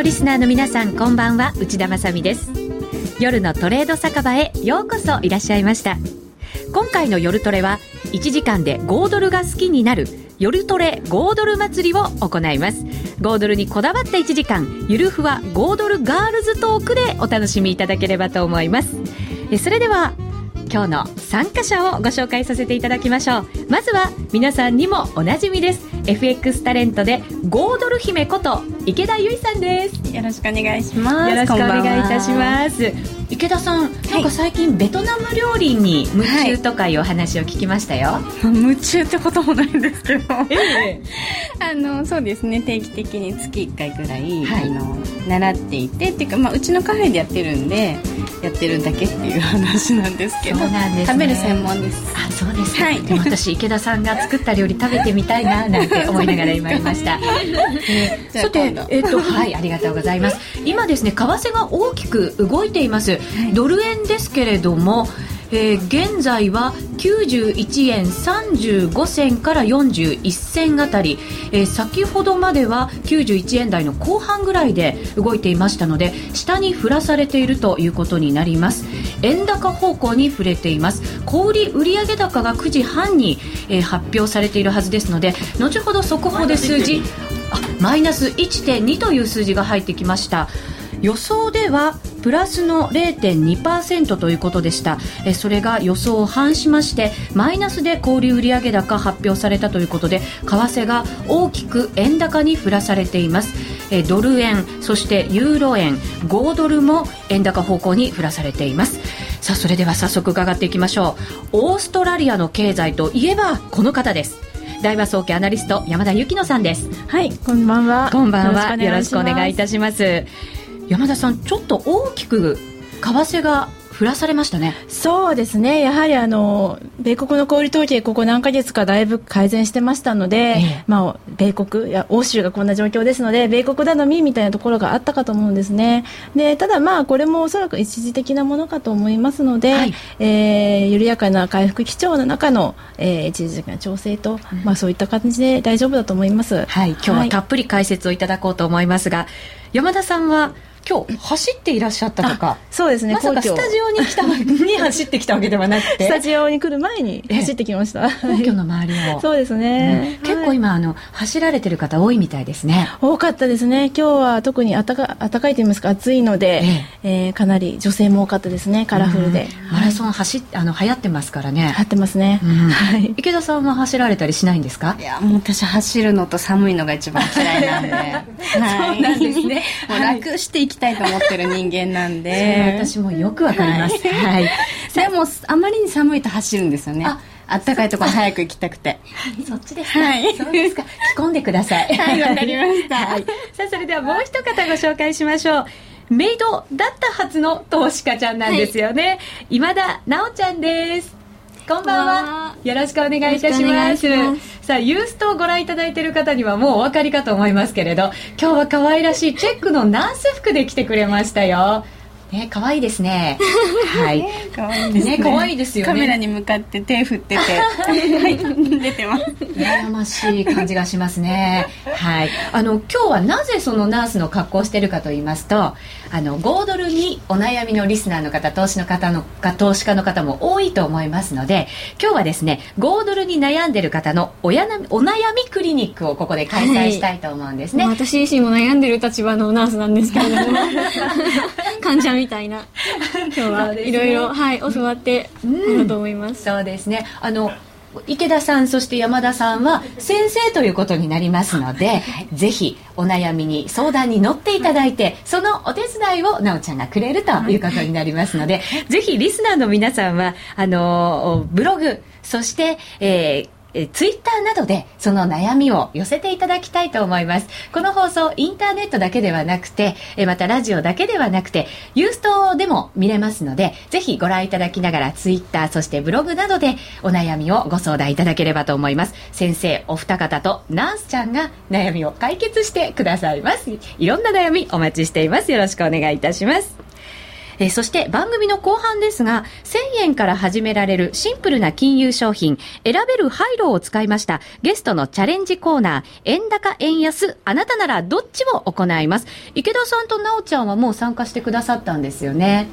のリスナーの皆さんこんばんは。内田まさです。夜のトレード酒場へようこそいらっしゃいました。今回の夜トレは1時間で5ドルが好きになる夜トレ5ドル祭りを行います。5ドルにこだわった1時間ゆるふわ5ドルガールズトークでお楽しみいただければと思います。それでは今日の参加者をご紹介させていただきましょう。まずは皆さんにもおなじみです。FX タレントで5ドル姫こと池田由衣さんです。よろしくお願いします。よろしくお願いいたします。池田さん、なんか最近ベトナム料理に夢中とかいうお話を聞きましたよ、はい、夢中ってこともないんですけど、え あのそうですね。定期的に月1回ぐらい、はい、あの習っていてっていうか、まあ、うちのカフェでやってるんでやってるだけっていう話なんですけどそうなんです、ね、食べる専門です。あそうですか、はい、でも私池田さんが作った料理食べてみたいななんて思いながら今いました、えー、さてえっ、ー、とはいありがとうございます。今ですね為替が大きく動いています。ドル円ですけれども、えー、現在は91円35銭から41銭あたり、えー、先ほどまでは91円台の後半ぐらいで動いていましたので下に振らされているということになります。円高方向に触れています。小売売上高が9時半に、えー、発表されているはずですので後ほど速報で数字マイナス1.2という数字が入ってきました。予想ではプラスの0.2%ということでした。えそれが予想を反しましてマイナスで小売売上高発表されたということで為替が大きく円高に振らされています。えドル円そしてユーロ円5ドルも円高方向に振らされています。さあそれでは早速伺っていきましょう。オーストラリアの経済といえばこの方です。大和総研アナリスト山田由紀乃さんです。はいこんばんは。こんばんは。よろしくお願いいたします山田さんちょっと大きく為替が降らされましたね。そうですね。やはりあの米国の小売統計ここ何ヶ月かだいぶ改善してましたので、ええ、まあ、米国や欧州がこんな状況ですので米国頼みみたいなところがあったかと思うんですね。でただまあこれもおそらく一時的なものかと思いますので、はい、えー、緩やかな回復基調の中の、えー、一時的な調整と、うん、まあ、そういった感じで大丈夫だと思います、はい、今日はたっぷり解説をいただこうと思いますが、はい、山田さんは今日走っていらっしゃったとか。そうですね。まさかスタジオに来た に走ってきたわけではなくて。スタジオに来る前に走ってきました。皇居の周りを。そうですね、うん、結構今あの走られてる方多いみたいですね。多かったですね。今日は特に暖か暖かいと言いますか暑いので、ええ。ー、かなり女性も多かったですね。カラフルで、うん、マラソン走あの流行ってますからね。流行ってますね、うん、はい、池田さんは走られたりしないんですか？いやもう私走るのと寒いのが一番嫌いなんで、はい、そうなんですね。もう楽していきたいと思ってる人間なんで。私もよくわかります、はい、でもあまりに寒いと走るんですよね。あったかいところ早く行きたくて。そっちですか、はい、そうですか。着込んでくださいはい。わかりました、はい、さあそれではもう一方ご紹介しましょう。メイドだったはずの投資家ちゃんなんですよね、はい、今田奈緒ちゃんですこんばんは。よろしくお願いいたします。さあ、ユーストをご覧いただいている方にはもうお分かりかと思いますけれど、今日は可愛らしいチェックのナース服で来てくれましたよ。ね、可愛いですね。はい。可愛いですね。可愛いですよね。カメラに向かって手振ってて、はい、出てます。羨ましい感じがしますね。はい。あの今日はなぜそのナースの格好をしているかと言いますと、あの5ドルにお悩みのリスナーの方、投資の方の投資家の方も多いと思いますので、今日はですね、5ドルに悩んでる方のおやなお悩みクリニックをここで開催したいと思うんですね。はい、私自身も悩んでる立場のナースなんですけれども、患者みたいな今日はいろいろはい教わってると思います。そうですね。あの池田さんそして山田さんは先生ということになりますので、はい、ぜひお悩みに相談に乗っていただいてそのお手伝いをなおちゃんがくれるということになりますので、はい、ぜひリスナーの皆さんはあのブログそして、えーえツイッターなどでその悩みを寄せていただきたいと思います。この放送インターネットだけではなくてえまたラジオだけではなくてユーストでも見れますのでぜひご覧いただきながらツイッターそしてブログなどでお悩みをご相談いただければと思います。先生お二方とナースちゃんが悩みを解決してくださいます。いろんな悩みお待ちしています。よろしくお願いいたします。えー、そして番組の後半ですが、1000円から始められるシンプルな金融商品、選べるハイロを使いました、ゲストのチャレンジコーナー、円高円安、あなたならどっちも行います。池田さんと奈緒ちゃんはもう参加してくださったんですよね。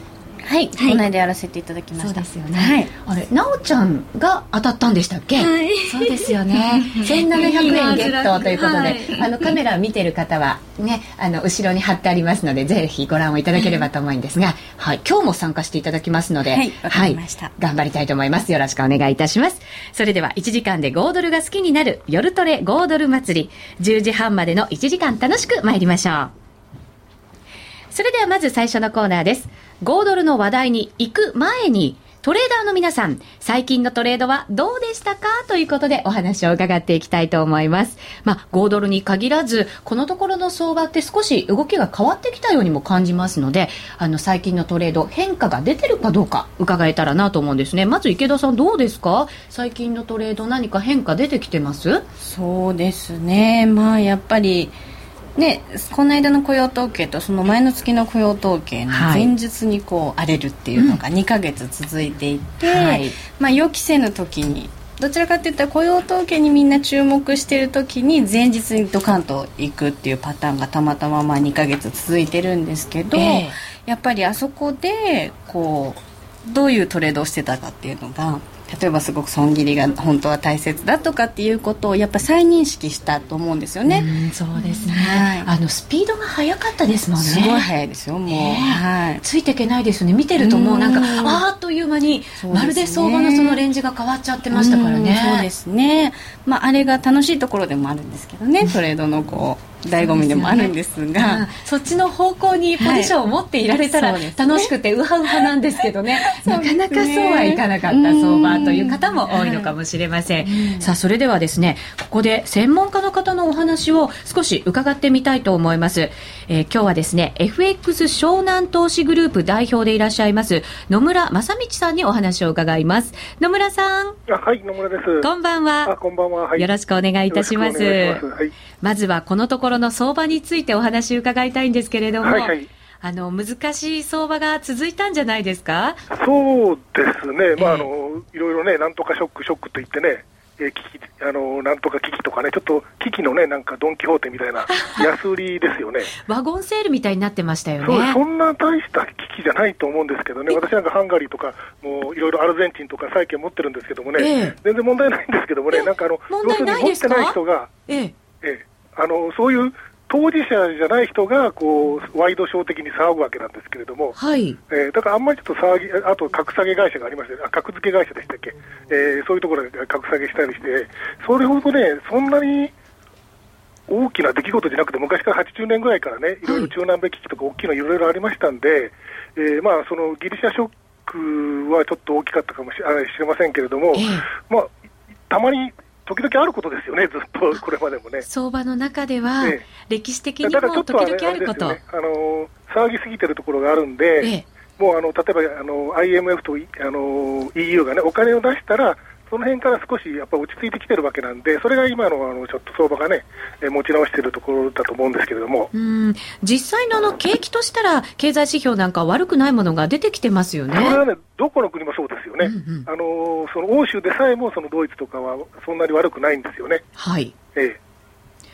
はい、はい、この間やらせていただきました。そうですよね。はい、あれ、なおちゃんが当たったんでしたっけ？はい、そうですよね。千七百円ゲットということで、はい、あのカメラを見てる方はね、あの後ろに貼ってありますので、ぜひご覧をいただければと思うんですが、はい、今日も参加していただきますので、はい、はい、頑張りたいと思います。よろしくお願いいたします。それでは1時間で5ドルが好きになる夜トレ5ドル祭り、10時半までの1時間楽しく参りましょう。それではまず最初のコーナーです。5ドルの話題に行く前に、トレーダーの皆さん、最近のトレードはどうでしたかということでお話を伺っていきたいと思います。まあ、5ドルに限らず、このところの相場って少し動きが変わってきたようにも感じますので、あの、最近のトレード、変化が出てるかどうか伺えたらなと思うんですね。まず池田さんどうですか？最近のトレード何か変化出てきてます？そうですね。まあ、やっぱり、でこの間の雇用統計とその前の月の雇用統計の前日にこう荒れるっていうのが2か月続いていて、はい、まあ、予期せぬ時にどちらかといったら雇用統計にみんな注目している時に前日にドカンと行くっていうパターンがたまたままあ2か月続いてるんですけど、えー、やっぱりあそこでこうどういうトレードをしてたかっていうのが例えばすごく損切りが本当は大切だとかっていうことをやっぱ再認識したと思うんですよね。うそうですね、はい、あのスピードが速かったですもんね。すごい速いですよもう、えー、はい、ついていけないですよね見てるともうなんかあっという間にまるで相場のそのレンジが変わっちゃってましたからね。そうですね。まああれが楽しいところでもあるんですけどねトレードのこう。醍醐味でもあるんですが、ね。そっちの方向にポジションを持っていられたら楽しくてウハウハなんですけどね。なかなかそうはいかなかった相場という方も多いのかもしれません、さあそれではですねここで専門家の方のお話を少し伺ってみたいと思います、えー、今日はですね FX 湘南投資グループ代表でいらっしゃいます野村正道さんにお話を伺います。野村さん。はい野村です。こんばんは。こんばんは、はい、よろしくお願いいたします。まずはこのところの相場についてお話を伺いたいんですけれども、はいはい、あの難しい相場が続いたんじゃないですか？そうですね、まああのいろいろね、なんとかショック、ショックと言ってね、えー、危機あのなんとか危機とかね、ちょっと危機のね、なんかドン・キホーテみたいな 安売りですよね。ワゴンセールみたいになってましたよね。そんな大した危機じゃないと思うんですけどね、私なんかハンガリーとか、もういろいろアルゼンチンとか債券持ってるんですけどもね、え全然問題ないんですけどもね、なんかあの、要するに持ってない人が、え。ええ。あのそういう当事者じゃない人がこうワイドショー的に騒ぐわけなんですけれども、はい。えー、だからあんまりちょっと騒ぎ、あと格下げ会社がありまして、あ格付け会社でしたっけ、えー、そういうところで格下げしたりして、それほどね、そんなに大きな出来事じゃなくて、昔から80年ぐらいからね、い。ろいろ中南米危機とか大きいのいろいろありましたんで、えー、まあそのギリシャショックはちょっと大きかったかもしれませんけれども、えー、まあ、たまに時々あることですよね、ずっと これまでもね。相場の中では、歴史的にも時々あること。ね、あの騒ぎすぎてるところがあるんで、ええ、もうあの例えばあの IMF とあの EU がね、お金を出したら、その辺から少しやっぱ落ち着いてきてるわけなんで、それが今のあのちょっと相場がね、え持ち直しているところだと思うんですけれども。うん。実際のあの景気としたら、経済指標なんか悪くないものが出てきてますよね。それはね、どこの国もそうですよね、うんうん、あのその欧州でさえもそのドイツとかはそんなに悪くないんですよね。はい、ええ、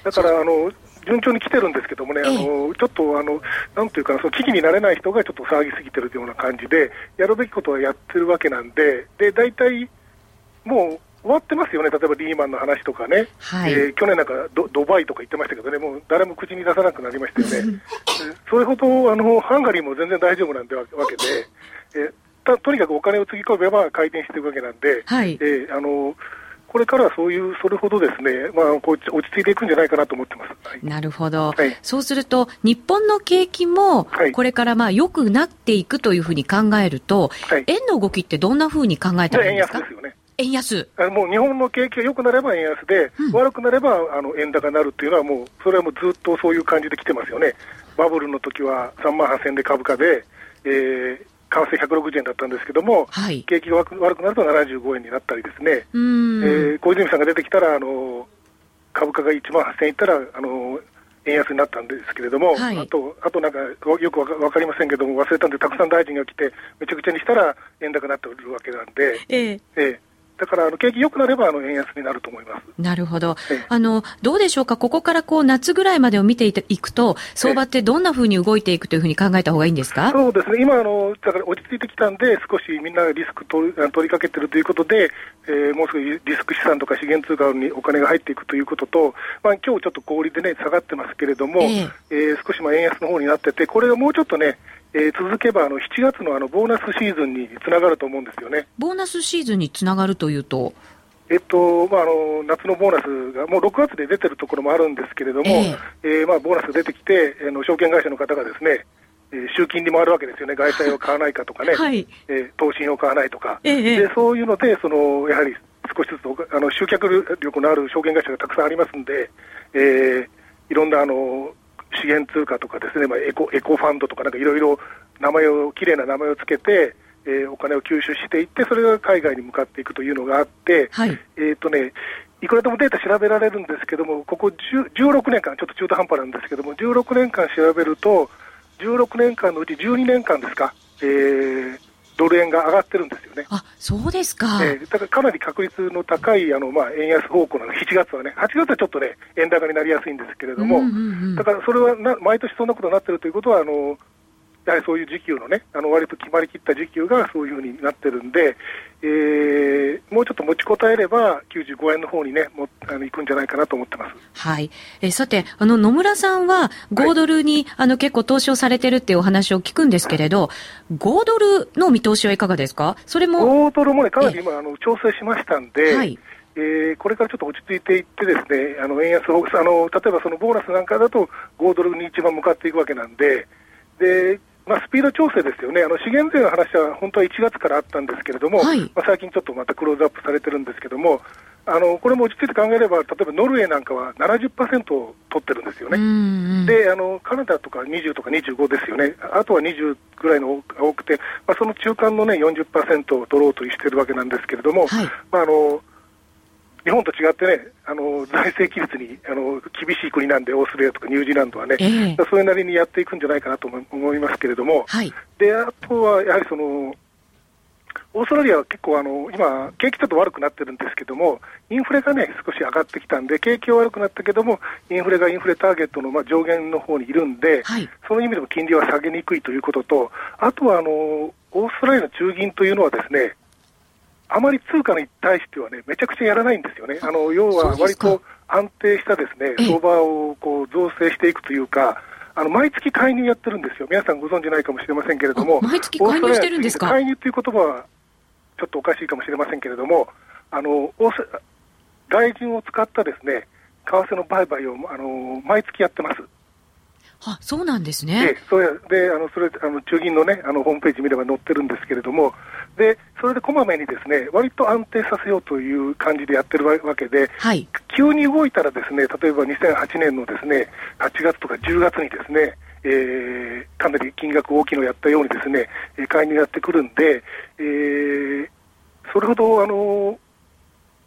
だからあの順調に来てるんですけどもね、あのちょっとあのなんていうかその危機になれない人がちょっと騒ぎすぎてるような感じで、やるべきことはやってるわけなんで、で大体もう終わってますよね、例えばリーマンの話とかね、はい、えー、去年なんかドドバイとか言ってましたけどね、もう誰も口に出さなくなりましたよね、それほどあのハンガリーも全然大丈夫なんでわけで、えー、とにかくお金をつぎ込めば回転していくわけなんで、はい、えー、あのこれからはそういう、それほどですね、まあ、こう落ち着いていくんじゃないかなと思ってます。はい、なるほど、はい、そうすると、日本の景気も、これからまあ良くなっていくというふうに考えると、はい、円の動きってどんなふうに考えたらいいんですか？円安ですよね。円安。もう日本の景気が良くなれば円安で、うん、悪くなればあの円高になるっていうのは、もうそれはもうずっとそういう感じで来てますよね、バブルの時は3万8000円で株価で、えー、為替160円だったんですけども、はい、景気が悪くなると75円になったりですね、えー、小泉さんが出てきたら、あの株価が1万8000円いったら、あの円安になったんですけれども、はい、あと、あとなんかよくわかりませんけども、忘れたんで、たくさん大臣が来て、めちゃくちゃにしたら円高になってるわけなんで、えー、えー、だからあの景気良くなればあの円安になると思います。なるほど、あのどうでしょうか、ここからこう夏ぐらいまでを見ていくと、相場ってどんなふうに動いていくというふうに考えたほうがいいんですか？そうですね、今あの、だから落ち着いてきたんで、少しみんながリスク取り取りかけてるということで、えー、もうすぐリスク資産とか資源通貨にお金が入っていくということと、まあ今日ちょっと小売でね、下がってますけれども、えー、えー、少しまあ円安の方になってて、これがもうちょっとね、えー、続けばあの7月のあのボーナスシーズンにつながると思うんですよね。ボーナスシーズンにつながるというと？えっとまあ、あの夏のボーナスがもう6月で出てるところもあるんですけれども、えー、えー、まあ、ボーナスが出てきて、あの証券会社の方がですね、えー、集金に回るわけですよね、外債を買わないかとかね、はい、えー、投信を買わないとか、えー、でそういうので、そのやはり少しずつあの集客力のある証券会社がたくさんありますんで、えー、いろんなあの資源通貨とかですね、まあ、エコエコファンドとか、なんかいろいろ名前を、きれいな名前をつけて、えー、お金を吸収していって、それが海外に向かっていくというのがあって、はい、えーとね、いくらでもデータ調べられるんですけども、ここ16年間、ちょっと中途半端なんですけども、16年間調べると、16年間のうち12年間ですか、えー、ドル円が上がってるんですよね。あそうですか、えー、だからかなり確率の高いあの、まあ、円安方向なの、7月はね、8月はちょっとね、円高になりやすいんですけれども、うんうんうん、だからそれはな毎年そんなことになってるということは、あのやはりそういう時給のね、あの割と決まりきった時給がそういうふうになってるんで、えー、もうちょっと持ちこたえれば、95円の方にね、もあの行くんじゃないかなと思ってます。はい。えさて、あの、野村さんは、5ドルに、はい、あの、結構投資をされてるっていうお話を聞くんですけれど、5ドルの見通しはいかがですか？それも。5ドルもね、かなり今、あの、調整しましたんで、はい。えー、これからちょっと落ち着いていってですね、あの円安をあの例えばそのボーナスなんかだと5ドルに一番向かっていくわけなんで、でまあ、スピード調整ですよね、あの資源税の話は本当は1月からあったんですけれども、はい、まあ、最近ちょっとまたクローズアップされてるんですけれども、あのこれも落ち着いて考えれば、例えばノルウェーなんかは70%を取ってるんですよね、であのカナダとか20とか25ですよね、あとは20ぐらいのが多くて、まあ、その中間の、ね、40%を取ろうとしているわけなんですけれども、はい、まあ、あの日本と違ってね、あの財政規律にあの厳しい国なんで、オーストラリアとかニュージーランドはね、えー、それなりにやっていくんじゃないかなと思いますけれども、はい、であとはやはりその、オーストラリアは結構あの、今、景気ちょっと悪くなってるんですけども、インフレがね、少し上がってきたんで、景気は悪くなったけども、インフレがインフレターゲットのまあ上限の方にいるんで、はい、その意味でも金利は下げにくいということと、あとはあのオーストラリアの中銀というのはですね、あまり通貨に対してはね、めちゃくちゃやらないんですよね。あの要は割と安定したですね相場をこう造成していくというか、あの毎月介入やってるんですよ。皆さんご存じないかもしれませんけれども、毎月介入してるんですか？介入という言葉はちょっとおかしいかもしれませんけれども、あの外人を使ったですね為替の売買をあの毎月やってます。あそうなんですね。で、それであのそれあの中銀のねあのホームページ見れば載ってるんですけれども、でそれでこまめにですね割と安定させようという感じでやってるわけで、はい、急に動いたらですね例えば2008年のですね8月とか10月にですねえー、かなり金額大きいのをやったようにですね介入やってくるんで、えー、それほどあの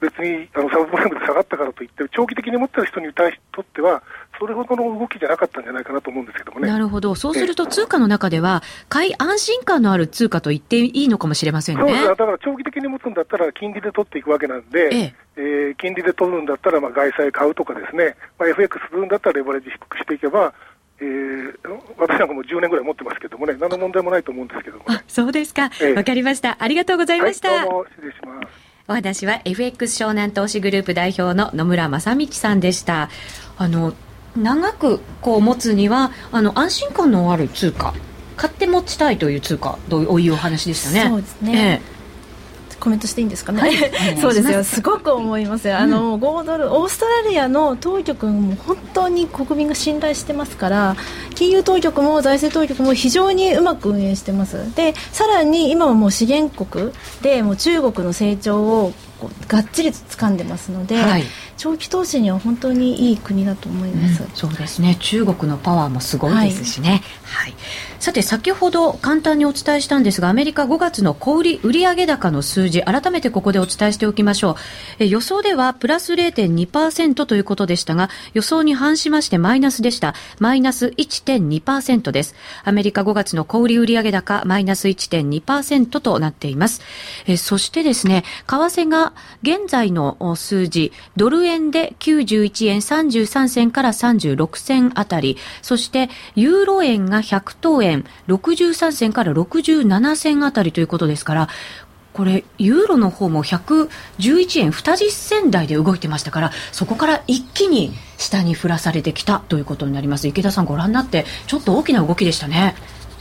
別にあのサブプライムで下がったからといって、長期的に持ってる人に対しとっては、それほどの動きじゃなかったんじゃないかなと思うんですけどもね。なるほど、そうすると通貨の中では、買い安心感のある通貨と言っていいのかもしれませんね。そうですだから長期的に持つんだったら、金利で取っていくわけなんで、えええー、金利で取るんだったら、まあ、外債買うとかですね、まあ、FX するんだったらレバレッジ低くしていけば、えー、私なんかもう10年ぐらい持ってますけどもね、何の問題もないと思うんですけどもね。そうですか。わ、えー、かりました。ありがとうございました。はい、どうも失礼します。お話は FX 湘南投資グループ代表の野村正道さんでしたあの長くこう持つにはあの安心感のある通貨買って持ちたいという通貨というお話でしたね。そうですね、ええ。コメントしていいんですかね、はい、そうですよ。すごく思います。よ、あの5ドルオーストラリアの当局も本当に国民が信頼してますから金融当局も財政当局も非常にうまく運営してます。でさらに今はもう資源国でもう中国の成長をがっちりと掴んでますので、はい、長期投資には本当にいい国だと思います、うん、そうですね。中国のパワーもすごいですしね、はい、はい、さて先ほど簡単にお伝えしたんですがアメリカ5月の小売売上高の数字改めてここでお伝えしておきましょう。え予想ではプラス0.2%ということでしたが予想に反しましてマイナスでした。マイナス1.2%です。アメリカ5月の小売売上高マイナス1.2%となっています。えそしてですね為替が現在の数字ドル円で91円33銭から36銭あたり、そしてユーロ円が100等円63銭から67銭あたりということですから、これ、ユーロの方も111円20銭台で動いてましたから、そこから一気に下に振らされてきたということになります。池田さんご覧になって、ちょっと大きな動きでしたね。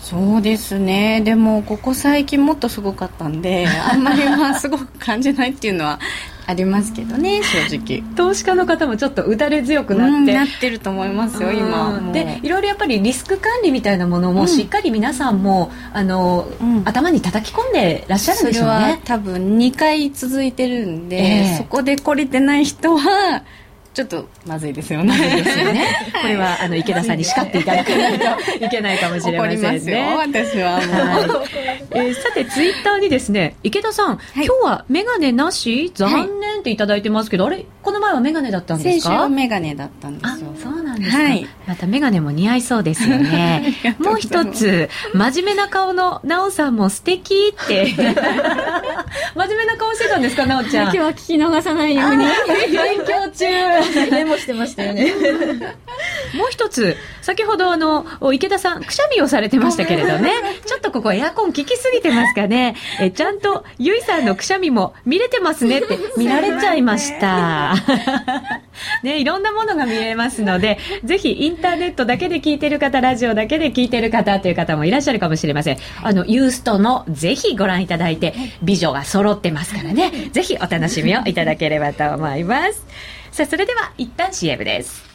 そうですねでもここ最近もっとすごかったんであんまりまあすごく感じないっていうのはありますけどね。正直。投資家の方もちょっと打たれ強くなって、うん、なってると思いますよ今。でいろいろやっぱりリスク管理みたいなものもしっかり皆さんも、うん、あの、うん、頭に叩き込んでらっしゃるんでしょうね。それは多分2回続いてるんで、えー、そこで懲りてない人はちょっっとまずいですよね。ですよね。これはあの池田さんに叱っていただかないといけないかもしれませんね。私はもう。はい、えー、さてツイッターにですね池田さん、はい、今日はメガネなし？残念っていただいてますけど、はい、あれ？この前はメガネだったんですか？先週はメガネだったんですよ。んですか。はい、またメガネも似合いそうですよね。もう一つ真面目な顔のなおさんも素敵って 真面目な顔してたんですかなおちゃん。今日は聞き逃さないように勉強中。メモしてましたよね もう一つ先ほどあの池田さんくしゃみをされてましたけれどねちょっとここエアコン効きすぎてますかねえちゃんとゆいさんのくしゃみも見れてますねって見られちゃいましたねいろんなものが見えますのでぜひインターネットだけで聞いてる方ラジオだけで聞いてる方という方もいらっしゃるかもしれません。あのユーストのぜひご覧いただいて美女が揃ってますからね。ぜひお楽しみをいただければと思います。さあ、それでは一旦 CM です。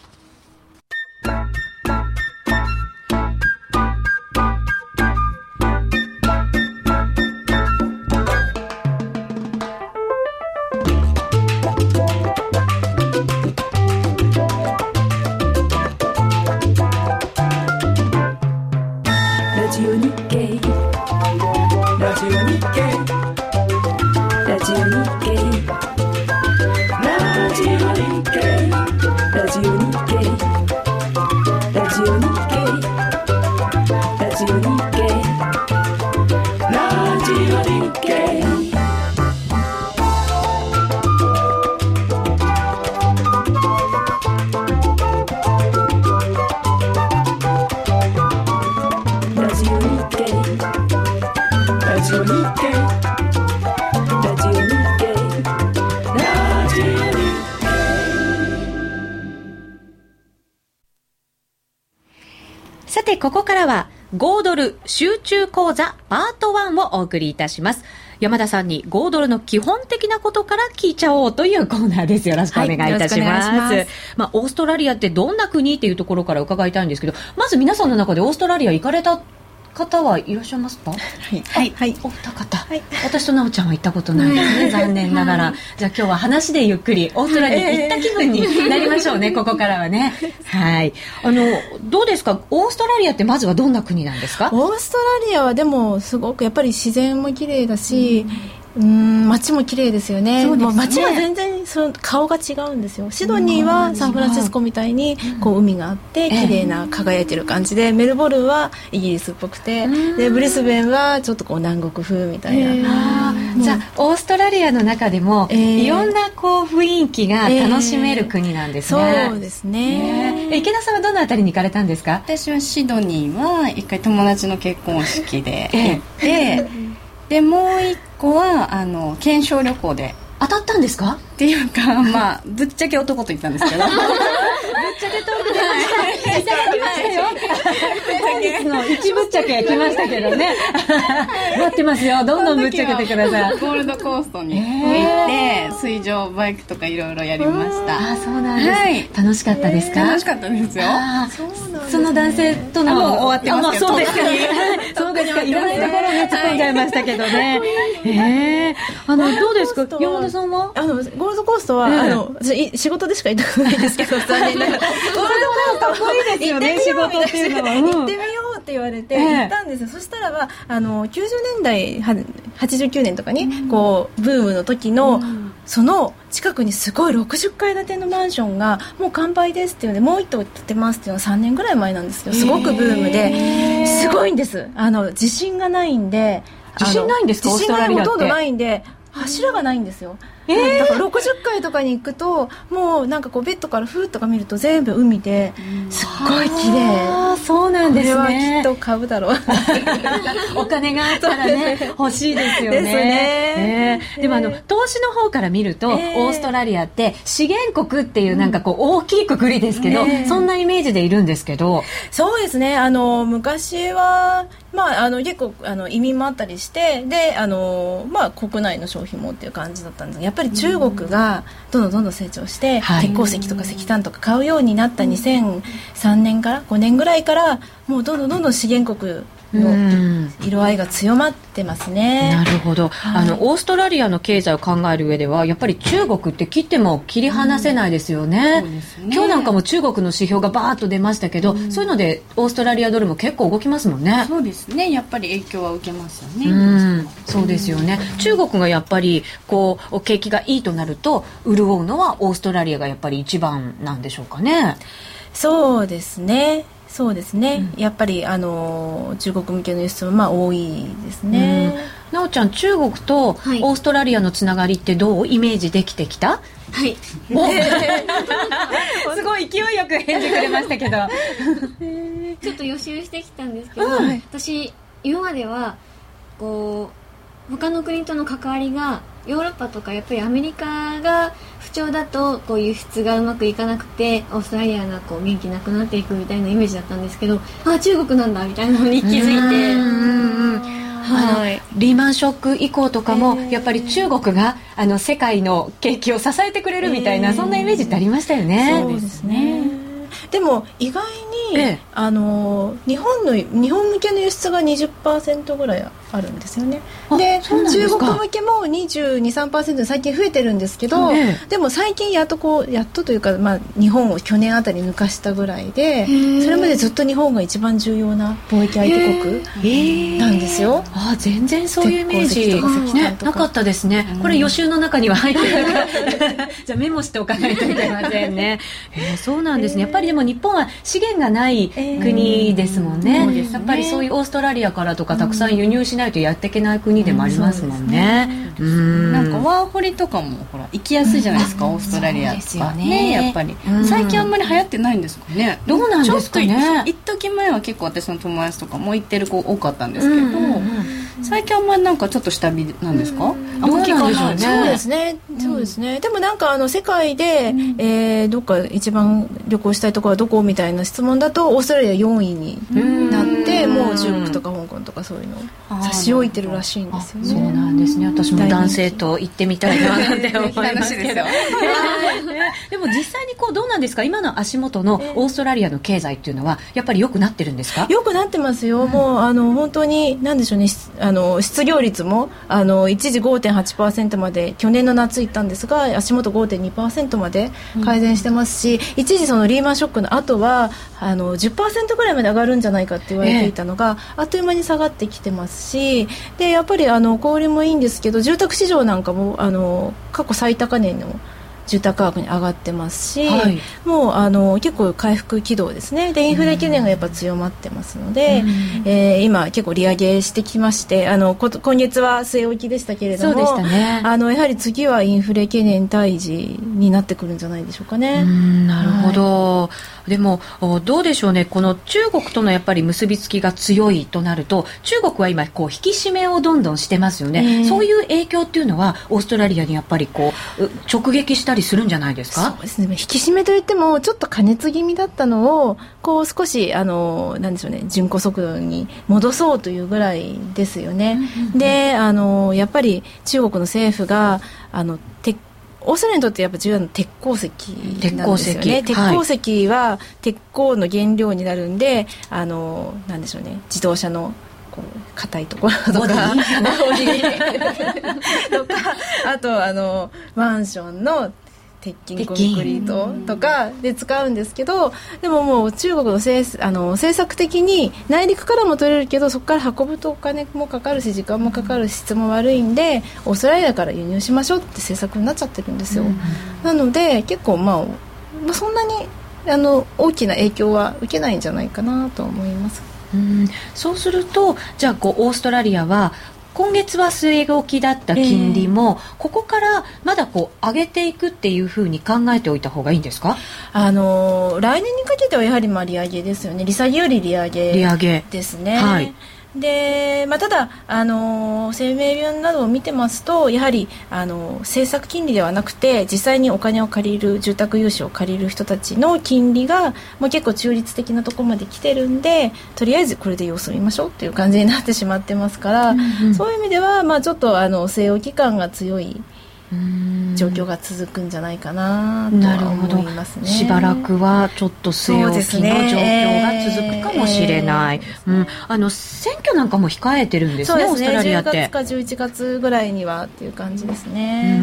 中講座パート1をお送りいたします。山田さんに5ドルの基本的なことから聞いちゃおうというコーナーです。よろしくお願いいたします。はい、まあ、オーストラリアってどんな国っていうところから伺いたいんですけど、まず皆さんの中でオーストラリア行かれた方はいらっしゃいますか？はい。はい。はい、お二方。はい。私と奈緒ちゃんは行ったことないですね。残念ながら。じゃあ今日は話でゆっくりオーストラリア行った気分になりましょうね。ここからはね。はい。あのどうですか？オーストラリアってまずはどんな国なんですか？オーストラリアはでもすごくやっぱり自然も綺麗だし。うんうん街も綺麗ですよね。そうですね街は全然その顔が違うんですよ。シドニーはサンフランシスコみたいにこう海があって綺麗な輝いてる感じで、メルボルンはイギリスっぽくて、でブリスベンはちょっとこう南国風みたいな。じゃあオーストラリアの中でも、いろんなこう雰囲気が楽しめる国なんですね。そうですね。池田さんはどのあたりに行かれたんですか？私はシドニーは一回友達の結婚式で行って。でもう1個はあの検証旅行で当たったんですか？っていうかまあ ぶっちゃけ男と言ったんですけど。ぶっちゃけトークでい。ただきましたよ本日の一ぶっちゃけ来ましたけどね待ってますよどんどんぶっちゃけてくださいゴールドコーストに行って水上バイクとかいろいろやりましたあそうなんです、はい、楽しかったですか楽しかったですよその男性とのもう終わってますけど、そうですよねそそうですかいらないところに突っ込んじゃいましたけどね、ええあのどうですか山田さんは？あのゴールドコーストは、あの仕事でしか行ったことないですけど 残念ながら。ゴールドコーストかっこいいですよね仕事っていうのは、行ってみようって言われて行ったんですよ、そしたらばあの90年代89年とかに、こうブームの時の、その近くにすごい60階建てのマンションがもう完売ですっていうのでもう一棟建てますっていうのは3年ぐらい前なんですけどすごくブームですごいんです。あの地震がないんで地震ないんですか？地震がほとんどないんで柱がないんですよ、えー、だから60階とかに行くともうなんかこうベッドからフーッとか見ると全部海ですっごい綺麗。そうなんですね。これはきっと買うだろう。お金があったらね 欲しいですよね。ね、えー、でもあの投資の方から見ると、えー、オーストラリアって資源国っていうなんかこう大きいくくりですけど、えー、そんなイメージでいるんですけど。そうですね。あの昔はまあ、あの結構あの移民もあったりしてであの、まあ、国内の消費もっていう感じだったんです。がやっぱり中国がどんどんどんどん成長して、鉄鉱石とか石炭とか買うようになった2003年から5年ぐらいからもうどんどんどんどん資源国の色合いが強まってますね。なるほど、はい、あのオーストラリアの経済を考える上ではやっぱり中国って切っても切り離せないですよね。うんね今日なんかも中国の指標がバーッと出ましたけど、うん、そういうのでオーストラリアドルも結構動きますもんね。そうですね。やっぱり影響は受けますよね。うん、そうですよね。中国がやっぱりこう景気がいいとなると潤うのはオーストラリアがやっぱり一番なんでしょうかね。そうですね。そうですね、うん、やっぱりあの中国向けの輸出もまあ多いですね、うん、なおちゃん中国とオーストラリアのつながりってどうイメージできてきた？はい。すごい勢いよく返事くれましたけど。ちょっと予習してきたんですけど、はい、私今まではこう他の国との関わりがヨーロッパとかやっぱりアメリカが不調だとこう輸出がうまくいかなくてオーストラリアがこう元気なくなっていくみたいなイメージだったんですけどあ中国なんだみたいなのに気づいて。はい、リーマンショック以降とかも、やっぱり中国があの世界の景気を支えてくれるみたいな、そんなイメージってありましたよね。そうですね。でも意外に、ええ、あの日本の日本向けの輸出が20%ぐらいあるんですよね。で中国向けも2223%最近増えてるんですけど、ええ、でも最近やっとこうやっとというか、まあ、日本を去年あたり抜かしたぐらいでそれまでずっと日本が一番重要な貿易相手国なんですよ。あ全然そういうイメージ、ね、なかったですね。これ予習の中には入ってるから じゃあメモしておかないといけませんね、えー、そうなんですね。やっぱりでも日本は資源がない国ですもんね,、やっぱりそういうオーストラリアからとかたくさん輸入しないとやっていけない国でもありますもんね。うん、なんかワーホリとかもほら行きやすいじゃないですか、オーストラリアですよね。やっぱり、最近あんまり流行ってないんですかね。どうなんですかね。一時前は結構私の友達とかも行ってる子多かったんですけど、最近あんまりなんかちょっと下火なん。ですか、あんま聞かな。いそうですね。そうですね、でもなんかあの世界で、えどっか一番旅行したいところはどこみたいな質問だとオーストラリア4位になってもう中国とか香港とかそういうの差し置いてるらしいんですよねそうなんですね。私も男性と行ってみたいななんて思いますけど。でも実際にこうどうなんですか？今の足元のオーストラリアの経済っていうのはやっぱり良くなってるんですか？良くなってますよ、もうあの本当に何でしょうね。あの失業率もあの一時5.8%まで去年の夏行ったんですが足元5.2%まで改善してますし、うん、一時そのリーマンショックの後はあの10%ぐらいまで上がるんじゃないかって言われていたのが、えー、あっという間に下がってきてますしでやっぱりあの小売もいいんですけど住宅市場なんかもあの過去最高値の住宅価格に上がってますし、はい、もうあの結構回復軌道ですね。でインフレ懸念がやっぱ強まってますので、うん、えー、今結構利上げしてきましてあの今月は据え置きでしたけれども、ね、あのやはり次はインフレ懸念退治になってくるんじゃないでしょうかね。なるほど、はい。でもどうでしょうね、この中国とのやっぱり結びつきが強いとなると、中国は今、こう引き締めをどんどんしてますよね、えー、そういう影響っていうのは、オーストラリアにやっぱりこう直撃したりするんじゃないですか？そうですね、引き締めといっても、ちょっと加熱気味だったのを、こう少し、あのなんでしょうね、巡航速度に戻そうというぐらいですよね。であのやっぱり中国の政府があの鉄オーストラリアにとってやっぱ重要なのは鉄鉱石なんですよね。鉄鉱石。は鉄鉱の原料になるんで、あのなんでしょうね自動車の硬いところとか。とかあとあのマンションの鉄筋コンクリートとかで使うんですけどでももう中国のせあの政策的に内陸からも取れるけどそこから運ぶとお金もかかるし時間もかかるし質も悪いんでオーストラリアから輸入しましょうって政策になっちゃってるんですよ、なので結構まあ、まあ、そんなにあの大きな影響は受けないんじゃないかなと思います。うん。そうするとじゃあこうオーストラリアは今月は据え置きだった金利も、えー、ここからまだこう上げていくっていうふうに考えておいた方がいいんですか？あの来年にかけてはやはりまあ利上げですよね。利下げより利上げ利上げ。ですね。はいで、まあ、ただ、あの生命病などを見てますとやはり、あの政策金利ではなくて実際にお金を借りる住宅融資を借りる人たちの金利がもう結構中立的なところまで来てるんでとりあえずこれで様子を見ましょうっていう感じになってしまってますから、うんうん、そういう意味では、まあ、ちょっとあの据え置き感が強い。状況が続くんじゃないかなと思いますね。しばらくはちょっと据え置きの状況が続くかもしれない、ねえー、うん、あの選挙なんかも控えてるんですね、ね、オーストラリアって。10月か11月ぐらいにはっていう感じですね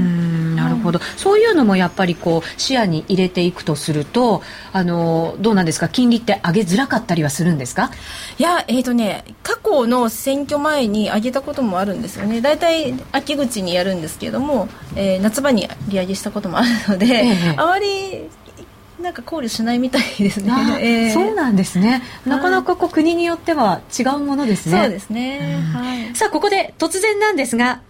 なるほど、そういうのもやっぱりこう視野に入れていくとするとあのどうなんですか？金利って上げづらかったりはするんですか？いやえっ、ー、とね過去の選挙前に上げたこともあるんですよね大体秋口にやるんですけれどもえー、夏場に利上げしたこともあるので、ええ、あまりなんか考慮しないみたいですね。えー、そうなんですね。なかなかこう国によっては違うものですね。そうですね。うん、はい。さあここで突然なんですが、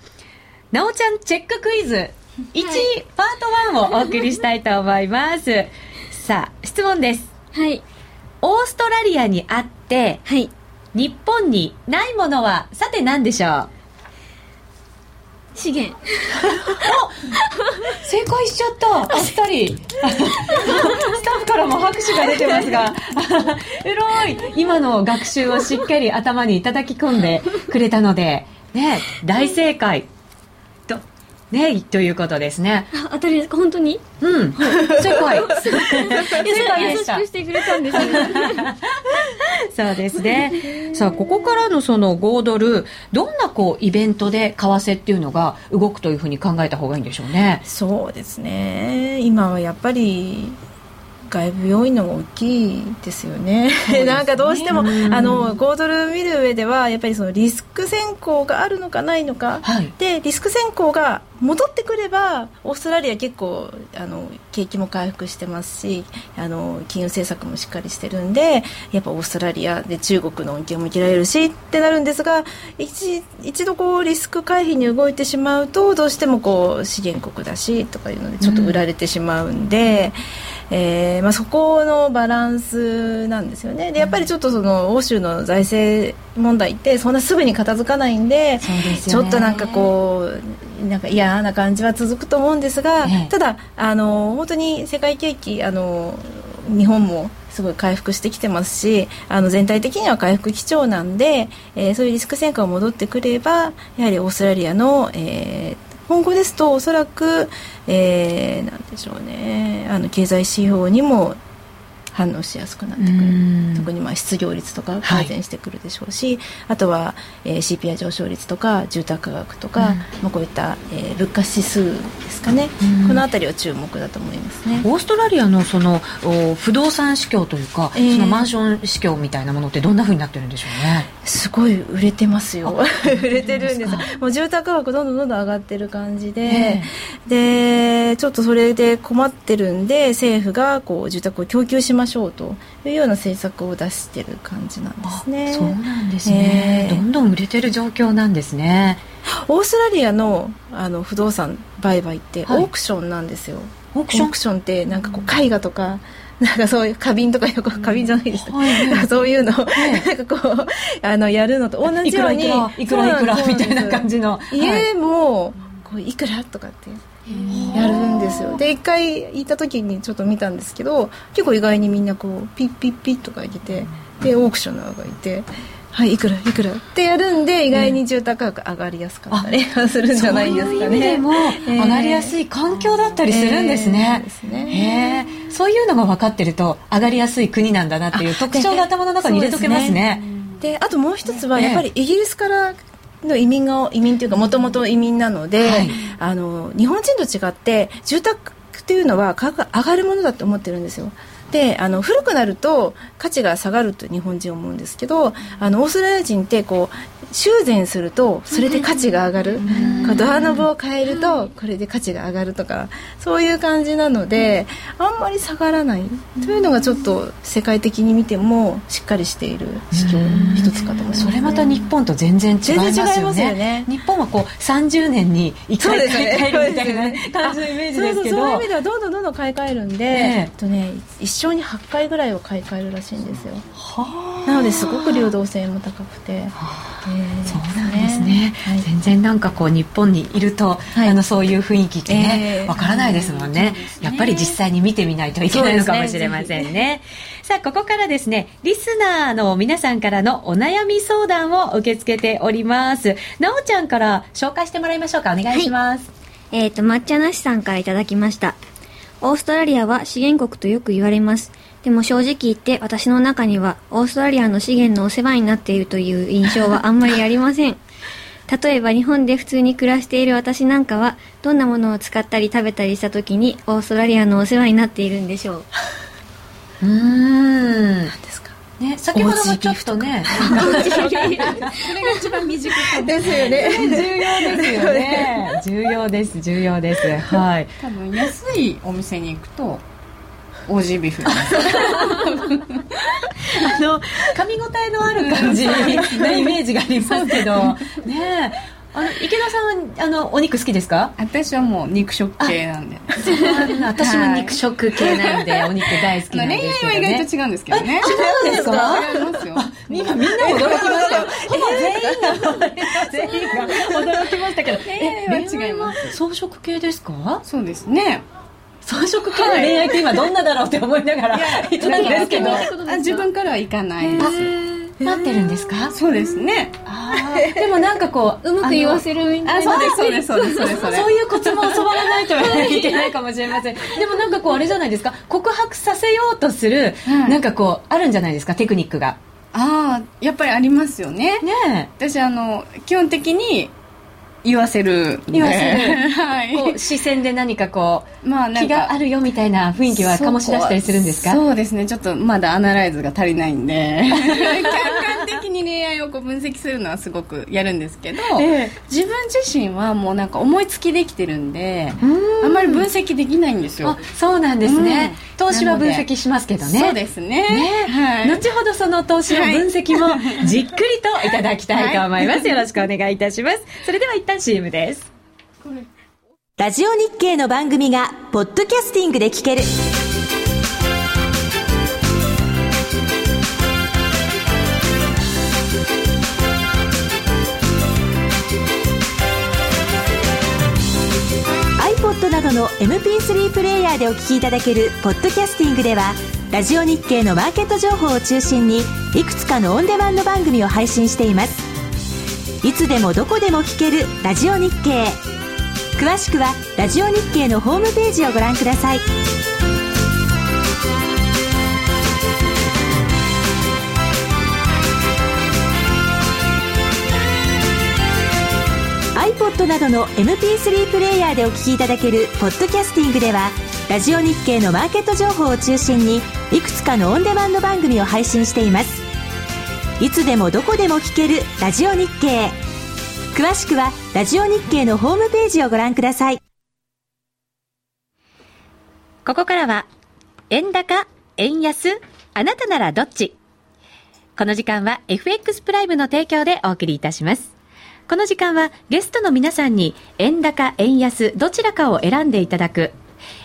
なおちゃんチェッククイズ1、はい、パート1をお送りしたいと思います。さあ質問です。はい。オーストラリアにあって、はい。日本にないものはさて何でしょう？資源正解しちゃったあっさりスタッフからも拍手が出てますがうろい今の学習をしっかり頭に叩き込んでくれたのでね大正解とねということですね。当たりですか？本当に？うん。正解正解でした優しくしてくれたんですね。そうですね。さあ、ここからのその5ドル、どんなこうイベントで為替っていうのが動くというふうに考えた方がいいんでしょうね。そうですね。今はやっぱり外部要因のが大きいですよね。ね なんかどうしても、あの5ドル見る上ではやっぱりそのリスク先行があるのかないのか、はい、でリスク先行が戻ってくればオーストラリア結構あの景気も回復してますしあの金融政策もしっかりしてるんでやっぱオーストラリアで中国の恩恵も受けられるしってなるんですが一一度こうリスク回避に動いてしまうとどうしてもこう資源国だしとかいうのでちょっと売られてしまうんで。うんえーまあ、そこのバランスなんですよね。でやっぱりちょっとその欧州の財政問題ってそんなすぐに片付かないんでちょっとなんかこうなんか嫌な感じは続くと思うんですが、ただあの本当に世界景気あの日本もすごい回復してきてますしあの全体的には回復基調なんで、えー、そういうリスク戦果が戻ってくればやはりオーストラリアの、えー、今後ですとおそらく、えー、なんでしょうね。あの経済指標にも反応しやすくなってくる。特にまあ失業率とか改善してくるでしょうし、はい、あとは、えー、CPI 上昇率とか住宅価格とか、うん、まあ、こういった、えー、物価指数ですかね、この辺りは注目だと思いますね。オーストラリアのその不動産市況というか、えー、そのマンション市況みたいなものってどんなふうになってるんでしょうね。すごい売れてますよ。売れてるんです。もう住宅価格どんどんどんどん上がってる感じで、えー、でちょっとそれで困ってるんで政府がこう住宅を供給しましょうというような政策を出してる感じなんですね。そうなんですね、えー、どんどん売れてる状況なんですね。オーストラリアのあの不動産売買ってオークションなんですよ。はい、オークションってなんかこう絵画とか。なんかそういう花瓶とかよく花瓶じゃないですか、はい、そういうのを、なんかこうあのやるのと同じように。いくらいくらみたいな感じの。家も、こういくらとかってやるんですよ。で一回行った時にちょっと見たんですけど結構意外にみんなこうピッピッピッとか言ってでオークショナーがいてはいいくらいくらってやるんで意外に住宅価格上がりやすかったりするんじゃないですかね、でも上がりやすい環境だったりするんですね、えー、そうね。そういうのが分かってると上がりやすい国なんだなっていう特徴が頭の中に入れとけますね。であともう一つはやっぱりイギリスからの移民が移民というかもともと移民なので、はい、あの日本人と違って住宅っていうのは価格が上がるものだと思ってるんですよであの古くなると価値が下がると日本人は思うんですけどあのオーストラリア人ってこう修繕するとそれで価値が上がる、うん、ドアノブを変えるとこれで価値が上がるとかそういう感じなのであんまり下がらない。というのがちょっと世界的に見てもしっかりしている指標一つかと思います、ね、それまた日本と全然違いますよね。ね。日本はこう30年に1回買い替えるみたいな感じのイメージですけど。そういう意味ではどんどんどんどん買い替えるんで、えー、とね一生に8回ぐらいを買い替えるらしいんですよ。なのですごく流動性も高くて、えー、そうなんですね、はい、全然なんかこう日本にいると、はい、あのそういう雰囲気ってねわ、えー、からないですもんね、ね、やっぱり実際に見てみないといけないのかもしれませんね、ね、さあここからですねリスナーの皆さんからのお悩み相談を受け付けております。なおちゃんから紹介してもらいましょうか。お願いします、はい、えっ、ー、と抹茶なしさんからいただきましたオーストラリアは資源国とよく言われます。でも正直言って私の中にはオーストラリアの資源のお世話になっているという印象はあんまりありません。例えば日本で普通に暮らしている私なんかはどんなものを使ったり食べたりした時にオーストラリアのお世話になっているんでしょう。うーん。ね、先ほどもちょっとね、そ れが一番短いですよね。重要ですよね。重要です、重要です。はい。多分安いお店に行くと。オージービーフ あの噛み応えのある感じのイメージがありますけどねあの池田さんはあのお肉好きですか？私はもう肉食系なんで。私も肉食系なんで、お肉大好きなんで。すけど、ね、恋愛は意外と違うんですけどね。違うんですか？違いますよ。今みんな驚きましたよ。全員が全員が驚きましたけど。恋愛は違います草食系ですか？そうですね。草食系の恋愛って今どんなだろうって思いながら言ってたんですけど。自分からはいかないです待ってるんですか？そうですね。でもなんかこううまく言わせるみたいな。そうですそうですそうです そうです。そういうコツも教わらないといけないかもしれません。でもなんかこうあれじゃないですか？告白させようとする、なんかこうあるんじゃないですか？テクニックが。ああやっぱりありますよね。ね私あの基本的に言わせる言わせる、はい、こう視線で何かこう、まあ、気があるよみたいな雰囲気は醸し出したりするんですか？そうですね。ちょっとまだアナライズが足りないんで。客観的に恋愛をこう分析するのはすごくやるんですけど、ええ、自分自身はもうなんか思いつきできてるんであんまり分析できないんですよ。そうなんですね、うん、投資は分析しますけどね。そうですね、ね。はい、後ほどその投資の分析もじっくりといただきたいと思います、はい、よろしくお願いいたします。それではです。ラジオ日経の番組がポッドキャスティングで聞ける。iPod などの MP3 プレイヤーでお聞きいただけるポッドキャスティングではラジオ日経のマーケット情報を中心にいくつかのオンデマンド番組を配信していますいつでもどこでも聞けるラジオ日経。詳しくはラジオ日経のホームページをご覧ください。iPod などの MP3 プレイヤーでお聞きいただけるポッドキャスティングではラジオ日経のマーケット情報を中心にいくつかのオンデマンド番組を配信しています。いつでもどこでも聞けるラジオ日経。詳しくはラジオ日経のホームページをご覧ください。ここからは円高円安あなたならどっち。この時間は FX プライムの提供でお送りいたします。この時間はゲストの皆さんに円高円安どちらかを選んでいただく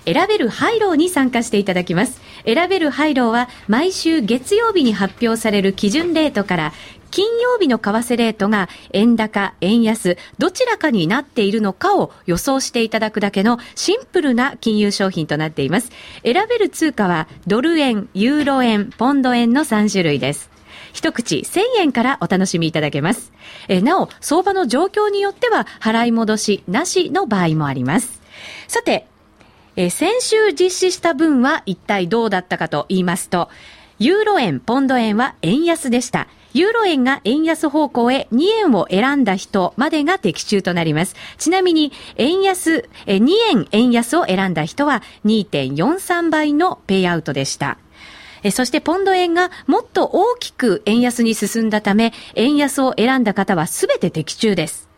選べるハイローに参加していただきます。選べるハイローは毎週月曜日に発表される基準レートから金曜日の為替レートが円高、円安、どちらかになっているのかを予想していただくだけのシンプルな金融商品となっています。選べる通貨はドル円、ユーロ円、ポンド円の3種類です。一口1000円からお楽しみいただけます。えなお、相場の状況によっては払い戻しなしの場合もあります。さて、え先週実施した分は一体どうだったかと言いますと、ユーロ円、ポンド円は円安でした。ユーロ円が円安方向へ2円を選んだ人までが的中となります。ちなみに、円安、2円円安を選んだ人は2.43倍のペイアウトでした。そしてポンド円がもっと大きく円安に進んだため、円安を選んだ方はすべて的中です。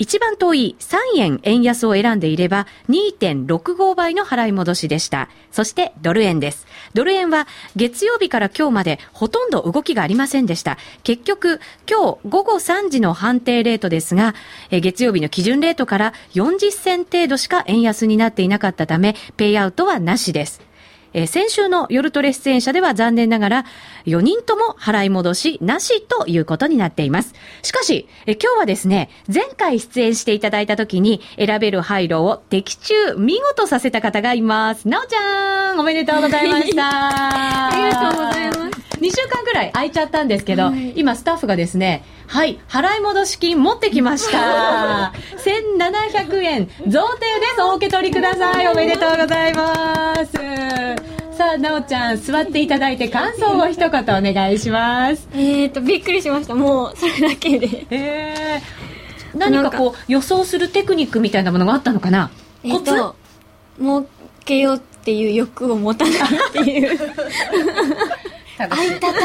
一番遠い3円円安を選んでいれば2.65倍の払い戻しでした。そしてドル円です。ドル円は月曜日から今日までほとんど動きがありませんでした。結局今日午後3時の判定レートですが、月曜日の基準レートから40銭程度しか円安になっていなかったため、ペイアウトはなしです。えー、先週の夜トレ出演者では残念ながら4人とも払い戻しなしということになっています。しかし、えー、今日はですね、前回出演していただいた時に選べる廃炉を的中見事させた方がいます。なおちゃんおめでとうございました。ありがとうございます。2週間ぐらい空いちゃったんですけど、はい、今スタッフがですね、はい、払い戻し金持ってきました。1700円、贈呈です。お受け取りください。おめでとうございます。さあ、なおちゃん、座っていただいて感想を一言お願いします。えっと、びっくりしました。もう、それだけで。えー、何かこう、予想するテクニックみたいなものがあったのかな？えっと、儲けようっていう欲を持たないっていう。あいたか。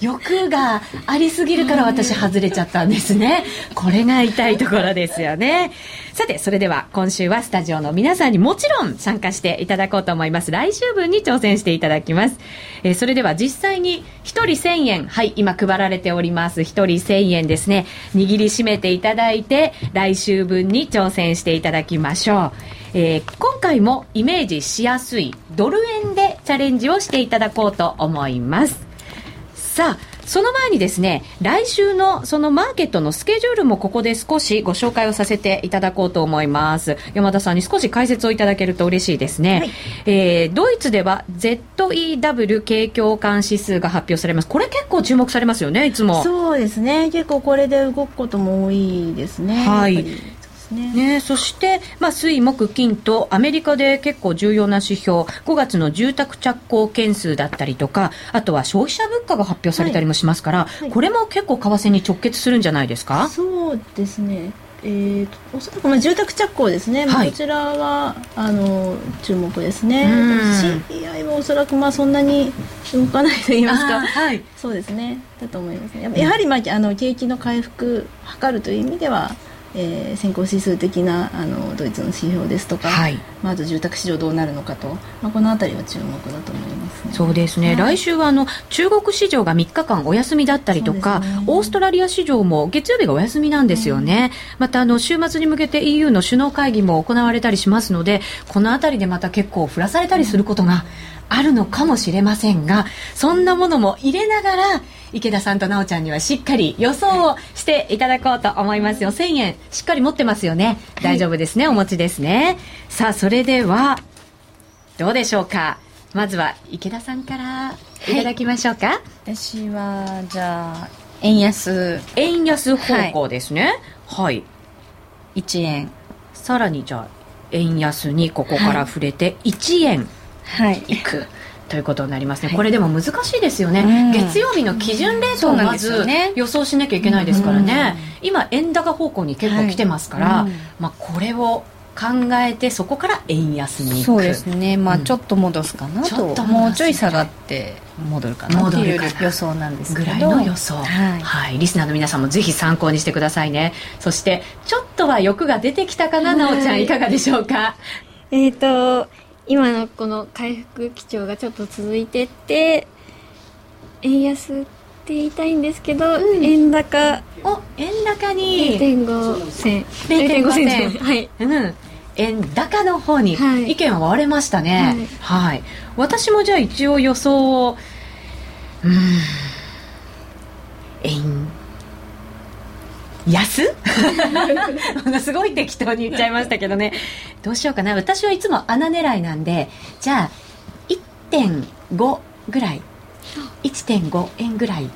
欲がありすぎるから私外れちゃったんですね。これが痛いところですよね。さて、それでは今週はスタジオの皆さんにもちろん参加していただこうと思います。来週分に挑戦していただきます。えー、それでは実際に1人1000円、はい、今配られております。1人1000円ですね。握りしめていただいて、来週分に挑戦していただきましょう。えー、今回もイメージしやすいドル円でチャレンジをしていただこうと思います。さあ、その前にですね、来週のそのマーケットのスケジュールもここで少しご紹介をさせていただこうと思います。山田さんに少し解説をいただけると嬉しいですね。はい、えー、ドイツでは ZEW 景況感指数が発表されます。これ結構注目されますよね、いつも。そうですね。結構これで動くことも多いですね。はい。ね。ねそして、まあ、水、木、金とアメリカで結構重要な指標。5月の住宅着工件数だったりとかあとは消費者物価が発表されたりもしますから、はい。はい、これも結構為替に直結するんじゃないですか？そうですね。えー、おそらくまあ住宅着工ですね、はい、こちらはあの注目ですね、CPI はおそらくまあそんなに動かないと言いますか、はい、そうですね、だと思いますね、やはり、まあ、あの景気の回復を図るという意味では、えー、先行指数的なあのドイツの指標ですとか、はい、まあ、あと住宅市場どうなるのかと、まあ、この辺りは注目だと思います、ね、そうですね、はい、来週はあの中国市場が3日間お休みだったりとか、ね、オーストラリア市場も月曜日がお休みなんですよね、うん、またあの週末に向けて EU の首脳会議も行われたりしますのでこの辺りでまた結構降らされたりすることがあるのかもしれませんがそんなものも入れながら池田さんと奈緒ちゃんにはしっかり予想をしていただこうと思いますよ。1000円しっかり持ってますよね。大丈夫ですね、お持ちですね。さあそれではどうでしょうか。まずは池田さんからいただきましょうか、はい、私はじゃあ円安。円安方向ですね。はい、はい、1円。さらにじゃあ円安にここから触れて1円い。く、はいということになりますね、はい、これでも難しいですよね、うん、月曜日の基準レートをまず予想しなきゃいけないですからね、うん、今、円高方向に結構来てますから、はい、まあ、これを考えてそこから円安にそうですね。まあちょっと戻すかなと、うん、もうちょい下がって戻るかなっていう予想なんですけど。ぐらいの予想、はい、はい、リスナーの皆さんもぜひ参考にしてくださいね。そしてちょっとは欲が出てきたかな奈緒ちゃん。い。かがでしょうか？えっ、と今のこの回復基調がちょっと続いてって円安って言いたいんですけど、うん、円高。お円高に。0.5銭。0.5銭。はい。うん。円高の方に意見は割れましたね、はい、はい、私もじゃあ一応予想をうん。円安？ものすごい適当に言っちゃいましたけどね。どうしようかな。私はいつも穴狙いなんでじゃあ1.5ぐらい。1.5円ぐらい。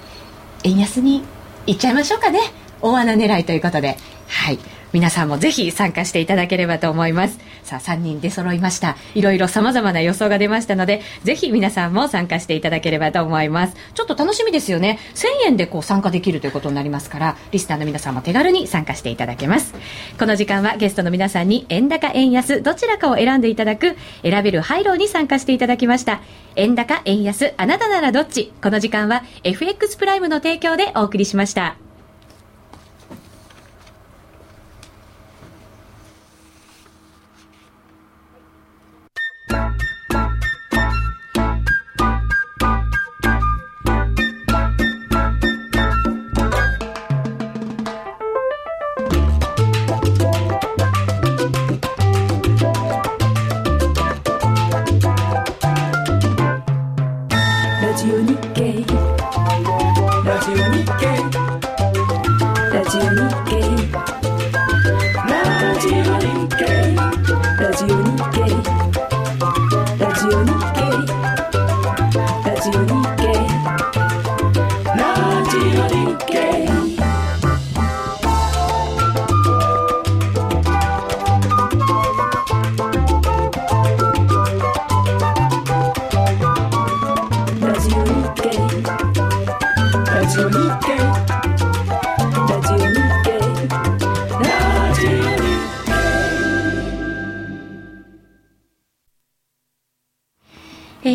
円安にいっちゃいましょうかね。大穴狙いということで。はい。皆さんもぜひ参加していただければと思います。さあ3人出揃いました。いろいろ様々な予想が出ましたのでぜひ皆さんも参加していただければと思います。ちょっと楽しみですよね。1000円でこう参加できるということになりますからリスナーの皆さんも手軽に参加していただけます。この時間はゲストの皆さんに円高円安どちらかを選んでいただく選べるハイローに参加していただきました。円高円安あなたならどっち。この時間は FX プライムの提供でお送りしました。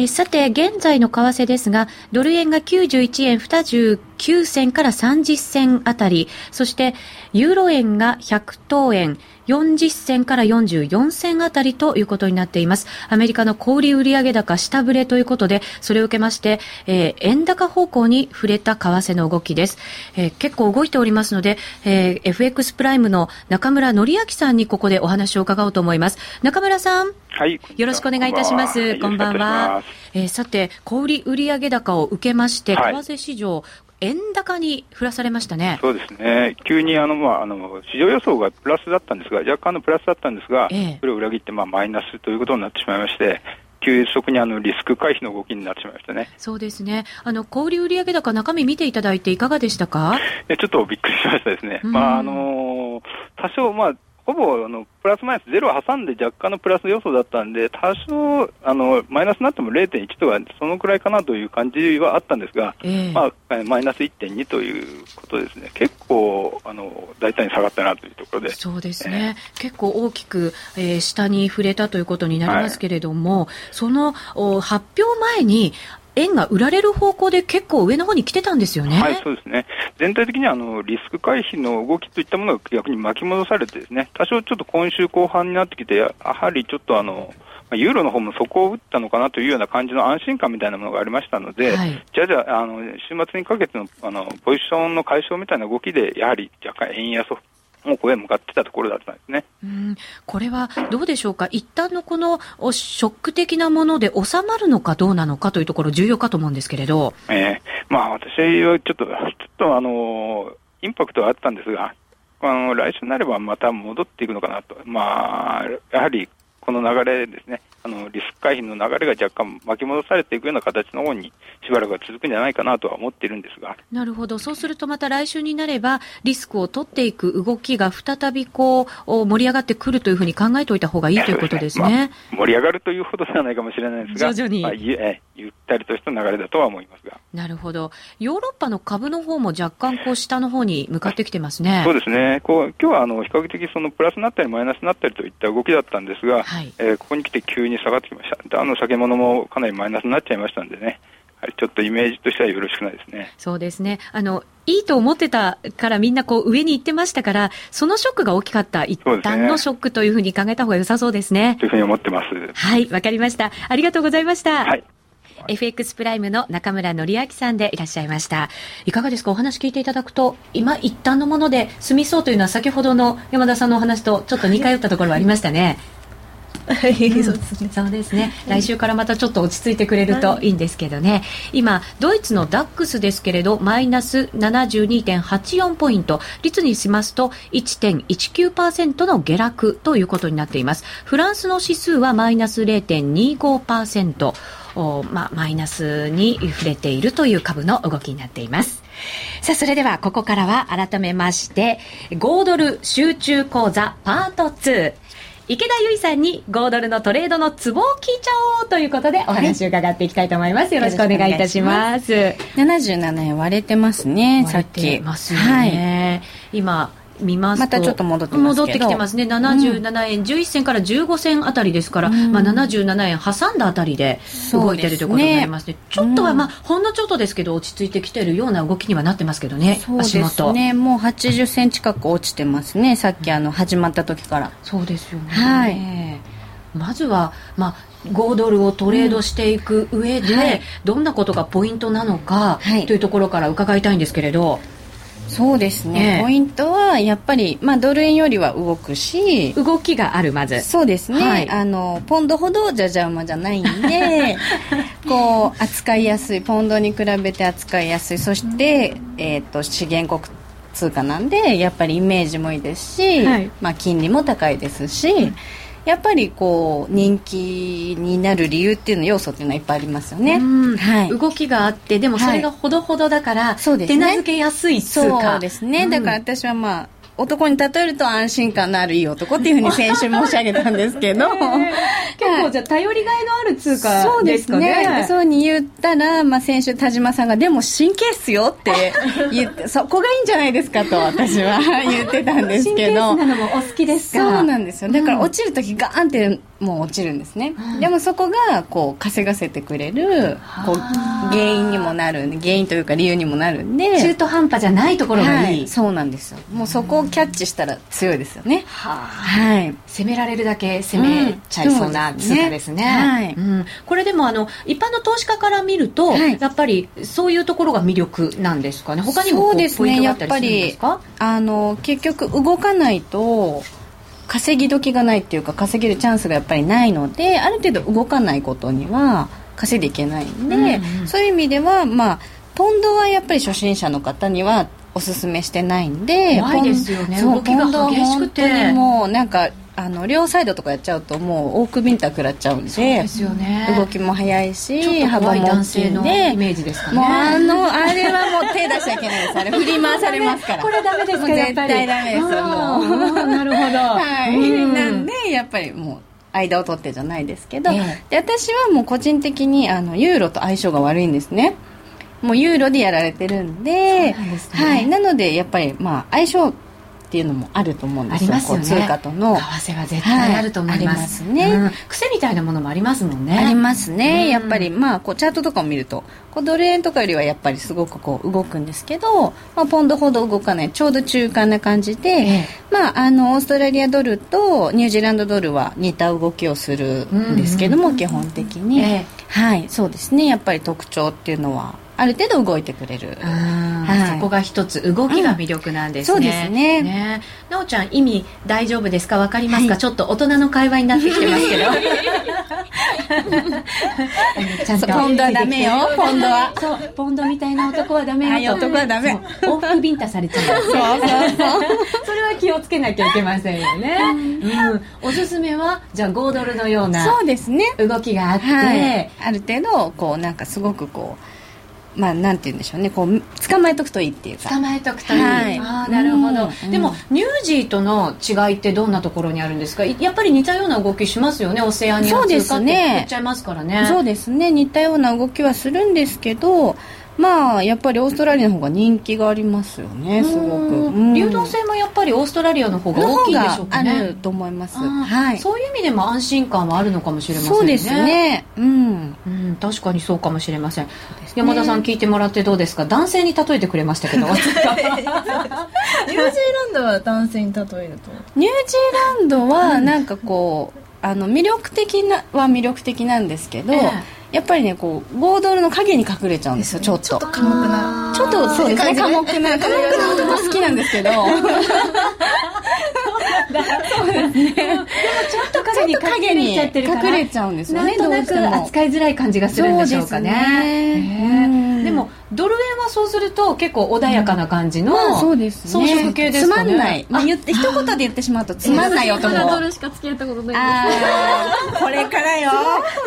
さて、現在の為替ですが、ドル円が91円29銭から30銭あたり、そして、ユーロ円が100等円40銭から44銭あたりということになっています。アメリカの小売売上高下振れということで、それを受けまして、えー、円高方向に触れた為替の動きです。えー、結構動いておりますので、えー、FX プライムの中村則明さんにここでお話を伺おうと思います。中村さん。はい。よろしくお願いいたします。こんばんは。えー、さて、小売売上高を受けまして、為替市場、円高に振らされましたね。そうですね。急にあの、まあ、あの、市場予想がプラスだったんですが、若干のプラスだったんですが、ええ、それを裏切って、まあ、マイナスということになってしまいまして、急速にあのリスク回避の動きになってしまいましたね。そうですね。あの小売売上高中身見ていただいていかがでしたか？ちょっとびっくりしましたですね。まああのー、多少まあほぼあのプラスマイナスゼロを挟んで若干のプラス予想だったんで、多少あのマイナスになっても0.1とか、そのくらいかなという感じはあったんですが、えー、まあ、マイナス1.2ということですね、結構あの大胆に下がったなというところで。そうですね、えー、結構大きく、えー、下に触れたということになりますけれども、はい、その発表前に、円が売られる方向で結構上の方に来てたんですよね。はい、そうですね。全体的にあのリスク回避の動きといったものが逆に巻き戻されてですね、多少ちょっと今週後半になってきて、やはりちょっとあの、ユーロの方も底を打ったのかなというような感じの安心感みたいなものがありましたので、はい、じゃあじゃあ、あの週末にかけてのあのポジションの解消みたいな動きで、やはり若干円安をもうこへ向かってたところだったんですね。うん。これはどうでしょうか、一旦のこのショック的なもので収まるのかどうなのかというところ、重要かと思うんですけれど。えー、まあ、私はちょっと、ちょっとあの、インパクトはあったんですが、あの来週になればまた戻っていくのかなと、まあ、やはりこの流れですね、あのリスク回避の流れが若干巻き戻されていくような形の方にしばらくは続くんじゃないかなとは思っているんですが。なるほど。そうするとまた来週になればリスクを取っていく動きが再びこう盛り上がってくるというふうに考えておいた方がいいということですね。すねまあ、盛り上がるというほどではないかもしれないですが、徐々に、まあ、ゆえゆったりとした流れだとは思いますが。なるほど。ヨーロッパの株の方も若干こう下の方に向かってきてますね。そうですね。こう今日はあの比較的そのプラスになったりマイナスになったりといった動きだったんですが、はい、えー、ここに来て急に下がってきました。あの酒物もかなりマイナスになっちゃいましたんでね。はい、ちょっとイメージとしてはよろしくないですね。そうですね。あの、いいと思ってたからみんなこう上に行ってましたから、そのショックが大きかった、一旦のショックというふうに考えた方が良さそうですね。というふうに思ってます。はい、わかりました。ありがとうございました。はい。FX プライムの中村則明さんでいらっしゃいました。いかがですか？お話聞いていただくと、今一旦のもので済みそうというのは先ほどの山田さんのお話とちょっと似通ったところはありましたね。はい、そうですね。来週からまたちょっと落ち着いてくれるといいんですけどね。今、ドイツのダックスですけれど、マイナス72.84ポイント。率にしますと1.19%の下落ということになっています。フランスの指数はマイナス0.25%。まあ、マイナスに触れているという株の動きになっています。さあ、それではここからは改めまして、5ドル集中講座パート2。池田由衣さんに5ドルのトレードのツボを聞いちゃおうということでお話を伺っていきたいと思います。よろしくお願いいたします。77円割れてますね、さっき。ますよね。はい、今、見ますまたちょっと戻って戻ってきてますね。77円11銭から15銭あたりですから、うん、まあ、77円挟んだあたりで動いてるということになりますね、ね、ちょっとはまあ、ほんのちょっとですけど落ち着いてきてるような動きにはなってますけどね。そうですね。もう80銭近く落ちてますね。さっきあの始まった時から。そうですよね、はい、まずはまあ5ドルをトレードしていく上で、うんはい、どんなことがポイントなのか、というところから伺いたいんですけれど、そうですね、えー、ポイントはやっぱり、まあ、ドル円よりは動くし動きがあるまず。そうですね、はい、あのポンドほどじゃじゃ馬じゃないんで こう扱いやすいポンドに比べて扱いやすい。そして、えーと、資源国通貨なんでやっぱりイメージもいいですし、はい、まあ、金利も高いですし、うんやっぱりこう人気になる理由っていうの要素っていうのはいっぱいありますよね、はい、動きがあってでもそれがほどほどだから、はい、手なずけやすい通貨そうですね、だから私はまあ男に例えると安心感のあるいい男っていうふうに先週申し上げたんですけど、えー、結構じゃ頼りがいのある通貨ですかね。そうですね。そうに言ったら、まあ、先週田島さんがでも神経質よって 言ってそこがいいんじゃないですかと私は言ってたんですけど。神経質なのもお好きですか。そうなんですよ。だから落ちる時ガーンってもう落ちるんですね、うん、でもそこがこう稼がせてくれるこう原因にもなる原因というか理由にもなるんで。中途半端じゃないところがいい、はい、そうなんですよ。もうそこをキャッチしたら強いですよね、はい、攻められるだけ攻めちゃいそうな通貨ですね。うん、はい。うん、これでもあの一般の投資家から見ると、はい、やっぱりそういうところが魅力なんですかね。他にもそうですね。やっぱりあの結局動かないと稼ぎ時がないっていうか稼げるチャンスがやっぱりないのである程度動かないことには稼いでいけないんで、うんうん、そういう意味ではまあポンドはやっぱり初心者の方にはおすすめしてないんで怖いですよね。動きが激しくて。もうなんかあの両サイドとかやっちゃうともう多くビンタ食らっちゃうんでそうですよ、ね、動きも速いし幅も男性のイメージですかね。もうあのあれはもう手出しちゃいけないです。あれ振り回されますから。これダメですか絶対ダメです。もうなるほど。はい、うん、なんでやっぱりもう間を取ってじゃないですけど、ええ、で私はもう個人的にあのユーロと相性が悪いんですね。もうユーロでやられてるんで、ね、はい、なのでやっぱりまあ相性っていうのもあると思うんですよ。ありますよね。通貨との。為替は絶対あると思います,、はい、ね、うん、癖みたいなものもありますもんね。ありますね、うん、やっぱりまあこうチャートとかを見るとこうドル円とかよりはやっぱりすごくこう動くんですけど、まあ、ポンドほど動かないちょうど中間な感じで、ええ、まああのオーストラリアドルとニュージーランドドルは似た動きをするんですけども、基本的に、え、はい。そうですね。やっぱり特徴っていうのはある程度動いてくれる、はい、そこが一つ動きが魅力なんですね、うん、そうですね。ね。なおちゃん意味大丈夫ですか？分かりますか、はい、ちょっと大人の会話になってきてますけど。ちゃんとポンドはダメよポンドは。そう。ポンドみたいな男はダメよ、はい、男はダメ。往復ビンタされちゃう。そうそうそう。それは気をつけなきゃいけませんよね、うん、おすすめはじゃあ5ドルのようなそうですね。動きがあって、はい、ある程度こうなんかすごくこうまあ、なんて言うんでしょうね。こう捕まえとくといいっていうか。捕まえとくといい、はい、あなるほど、うん、でもニュージーとの違いってどんなところにあるんですか？やっぱり似たような動きしますよね。オセアニア通貨って言っちゃいますからね。そうですね。似たような動きはするんですけどまあやっぱりオーストラリアの方が人気がありますよねすごく、流動性もやっぱりオーストラリアの方が大きいでしょうかねあると思います、はい、そういう意味でも安心感はあるのかもしれませんね。そうですね。うん、うん、確かにそうかもしれません、ね、山田さん聞いてもらってどうですか？男性に例えてくれましたけど。ニュージーランドは男性に例えるとニュージーランドはなんかこう、あの魅力的なは魅力的なんですけど、ええやっぱりねこう5ドルの影に隠れちゃうんですよちょっと。ちょっと寡黙な。ちょっとそうですね寡黙な寡黙な男好きなんですけど。そうですね。でもちょっと影に隠れちゃってるから隠れちゃうんですよねなんとなく扱いづらい感じがするんでしょうかねでももドル円はそうすると結構穏やかな感じの、まあ、そうです装飾系ですかね。つまんない、まあ、言って一言で言ってしまうとつまんない男。ドルしか付き合ったことないです。これからよ。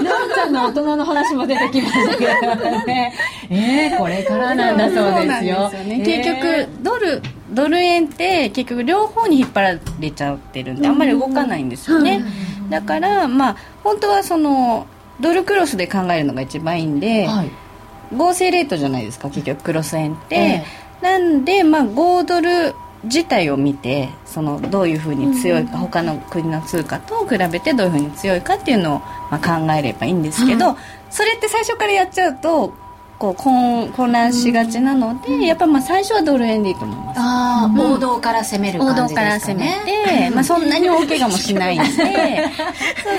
なおちゃんの大人の話も出てきましたけどね。えー、これからなんだそうですよ。ですよね、結局ドルドル円って結局両方に引っ張られちゃってるんであんまり動かないんですよね、だからまあ本当はそのドルクロスで考えるのが一番いいんで、はい、合成レートじゃないですか結局クロス円って、えー、なんでまあ5ドル自体を見てそのどういうふうに強いか、うん、他の国の通貨と比べてどういうふうに強いかっていうのを、まあ、考えればいいんですけど、うん、それって最初からやっちゃうとこう混混乱しがちなので、うん、やっぱまあ最初はドル円でいいと思います。ああ、うん、王道から攻める感じですか、ね、王道から攻めて、まあ、そんなに大怪我もしないんで。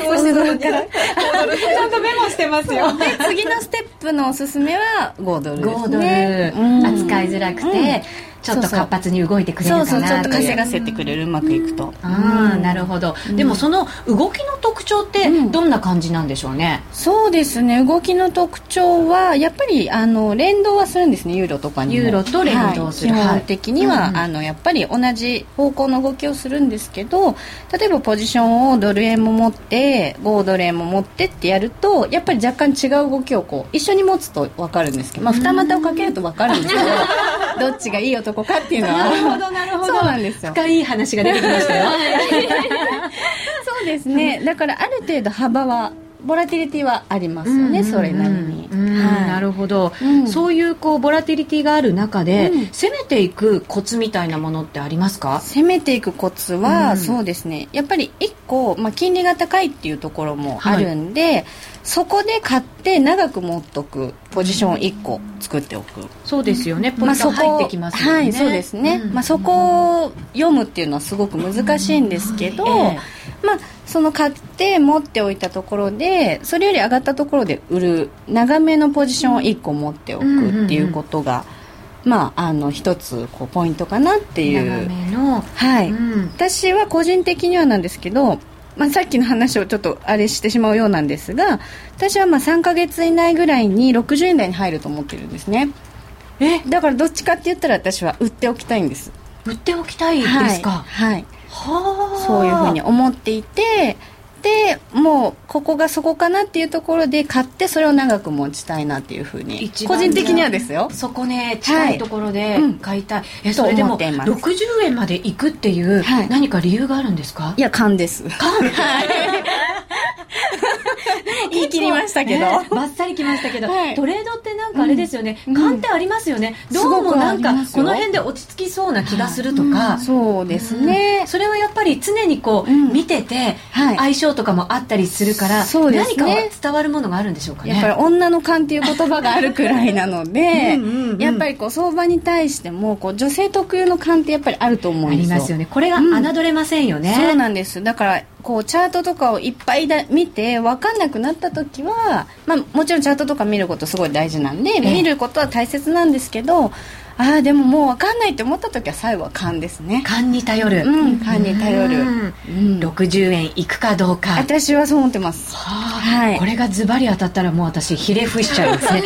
そう王道から。ちゃんとメモしてますよ。で次のステップのおすすめは5ドルですね。5ドル、扱いづらくて、ちょっと活発に動いてくれるかなそうそうちょっと稼がせてくれるうまくいくと。ああなるほど、でもその動きの特徴ってどんな感じなんでしょうね、そうですね。動きの特徴はやっぱりあの連動はするんですねユーロとかにユーロと連動する、はい、基本的には、あのやっぱり同じ方向の動きをするんですけど例えばポジションをドル円も持って5ドル円も持ってってやるとやっぱり若干違う動きをこう一緒に持つと分かるんですけど、まあ、二股をかけると分かるんですけど どっちがいい男かっていうのは。なるほどなるほど。そうなんですよ。深い話が出てきましたよ。そうですね。だからある程度幅はボラティリティはありますよね、うんうんうん、それなりに、はい、なるほど、うん、そういうこうボラティリティがある中で、うん、攻めていくコツみたいなものってありますか？攻めていくコツは、うん、そうですね。やっぱり1個、まあ、金利が高いっていうところもあるんで、はいそこで買って長く持っとくポジション1個作っておく。そうですよね。ポイント入ってきますよね、はい、そうですね、うん、まあ、そこを読むっていうのはすごく難しいんですけど、うん。えー、まあその買って持っておいたところでそれより上がったところで売る長めのポジションを1個持っておくっていうことが、まあ、あの一つこうポイントかなっていう、はい、うん、私は個人的にはなんですけどまあ、さっきの話をちょっとあれしてしまうようなんですが私はまあ3か月以内ぐらいに60円台に入ると思ってるんですね。え？だからどっちかって言ったら私は売っておきたいんです。売っておきたいですか？はい、はい、そういうふうに思っていてでもうここがそこかなっていうところで買ってそれを長く持ちたいなっていうふうに個人的にはですよ。そこね近いところで買いたい、はい。うん、えそれでも60円までいくっていう、はい、何か理由があるんですか？いや勘です。勘？はい。言い切りましたけど、ね、バッサリきましたけど、はい、トレードってかあれですよね、うん、勘ってありますよね、どうもなんかこの辺で落ち着きそうな気がするとか、うん、そうですね、それはやっぱり常にこう、見てて、相性とかもあったりするから、ね、何か伝わるものがあるんでしょうかね。やっぱり女の勘っていう言葉があるくらいなのでうん、やっぱりこう相場に対してもこう女性特有の勘ってやっぱりあると思うんですよ。ありますよね。これが侮れませんよね、そうなんです。だからこうチャートとかをいっぱいだ見て分かんなくなった時は、まあ、もちろんチャートとか見ることすごい大事なんで、見ることは大切なんですけどああでももう分かんないって思った時は最後は勘ですね。勘に頼る。うん勘に頼る、うん、60円いくかどうか。私はそう思ってます。はい、これがズバリ当たったらもう私ひれ伏しちゃいますね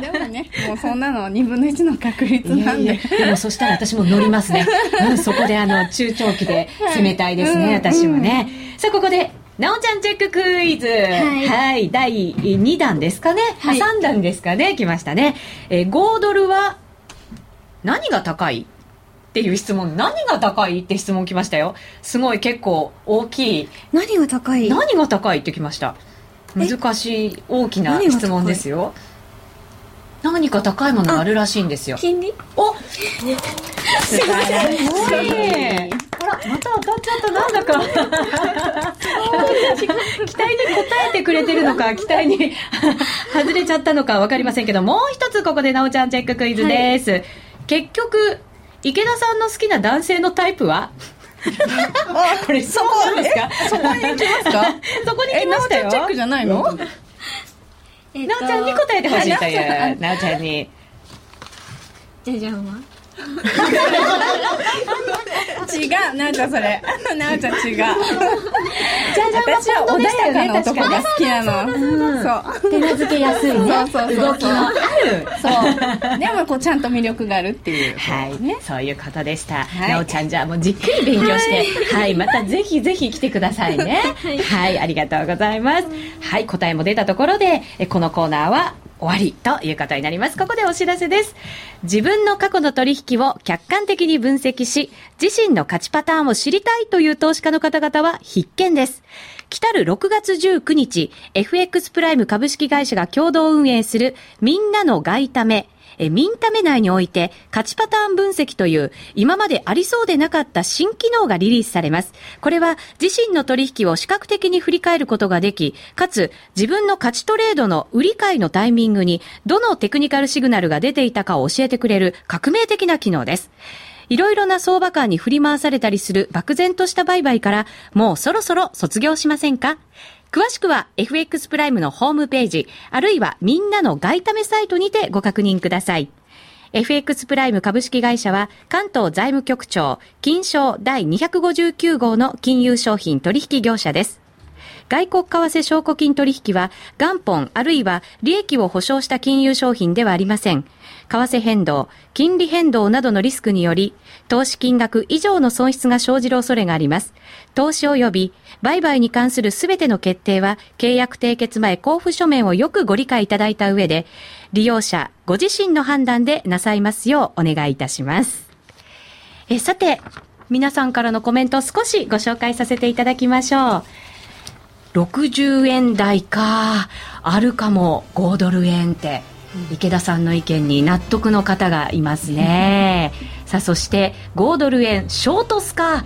でもねもうそんなの2分の1の確率なんで。でもそしたら私も乗りますね、うん、そこであの中長期で攻めたいですね、はい、私もね、うん、さあここでなおちゃんチェッククイズ、はい、はい、第2弾ですかね、はい、3弾ですかね。来ましたね、えー、5ドルは何が高いっていう質問。何が高いって質問来ましたよ。すごい結構大きい。何が高い？何が高いって来ました。難しい大きな質問ですよ何か高いものがあるらしいんですよ。金利？お！素晴らしい。あらまた当たっちゃったなんだか期待に応えてくれてるのか期待に 外れちゃったのか分かりませんけどもう一つここでなおちゃんチェッククイズです、はい、結局池田さんの好きな男性のタイプは？これそこですか？そこに行きますか？そこに来ましたよチェックじゃないの、なおちゃんに答えてほしいというなおちゃんに。じゃじゃんは？違うなおちゃんそれ。なおちゃん違う。じゃ私は穏やかな男が好きなの、そう。手なずけやすいねそうそう動きのある。そう。でもこうちゃんと魅力があるっていう。はい。ね。そういうことでした、はい、なおちゃんじゃあもうじっくり勉強して。はい。またぜひぜひ来てくださいね。はい、ありがとうございます。はい答えも出たところでこのコーナーは終わりということになります。ここでお知らせです。自分の過去の取引を客観的に分析し、自身の勝ちパターンを知りたいという投資家の方々は必見です。来たる6月19日、FX プライム株式会社が共同運営するみんなの外為えミンタメ内において価値パターン分析という今までありそうでなかった新機能がリリースされます。これは自身の取引を視覚的に振り返ることができ、かつ自分の価値トレードの売り買いのタイミングにどのテクニカルシグナルが出ていたかを教えてくれる革命的な機能です。いろいろな相場感に振り回されたりする漠然とした売買から、もうそろそろ卒業しませんか？詳しくは FX プライムのホームページ、あるいはみんなの外為サイトにてご確認ください。FX プライム株式会社は関東財務局長金賞第259号の金融商品取引業者です。外国為替証拠金取引は元本あるいは利益を保証した金融商品ではありません。為替変動、金利変動などのリスクにより、投資金額以上の損失が生じる恐れがあります。投資及び売買に関するすべての決定は、契約締結前交付書面をよくご理解いただいた上で、利用者ご自身の判断でなさいますようお願いいたします。えさて、皆さんからのコメントを少しご紹介させていただきましょう。60円台か、あるかも5ドル円って。池田さんの意見に納得の方がいますねさあそして5ドル円ショートスカ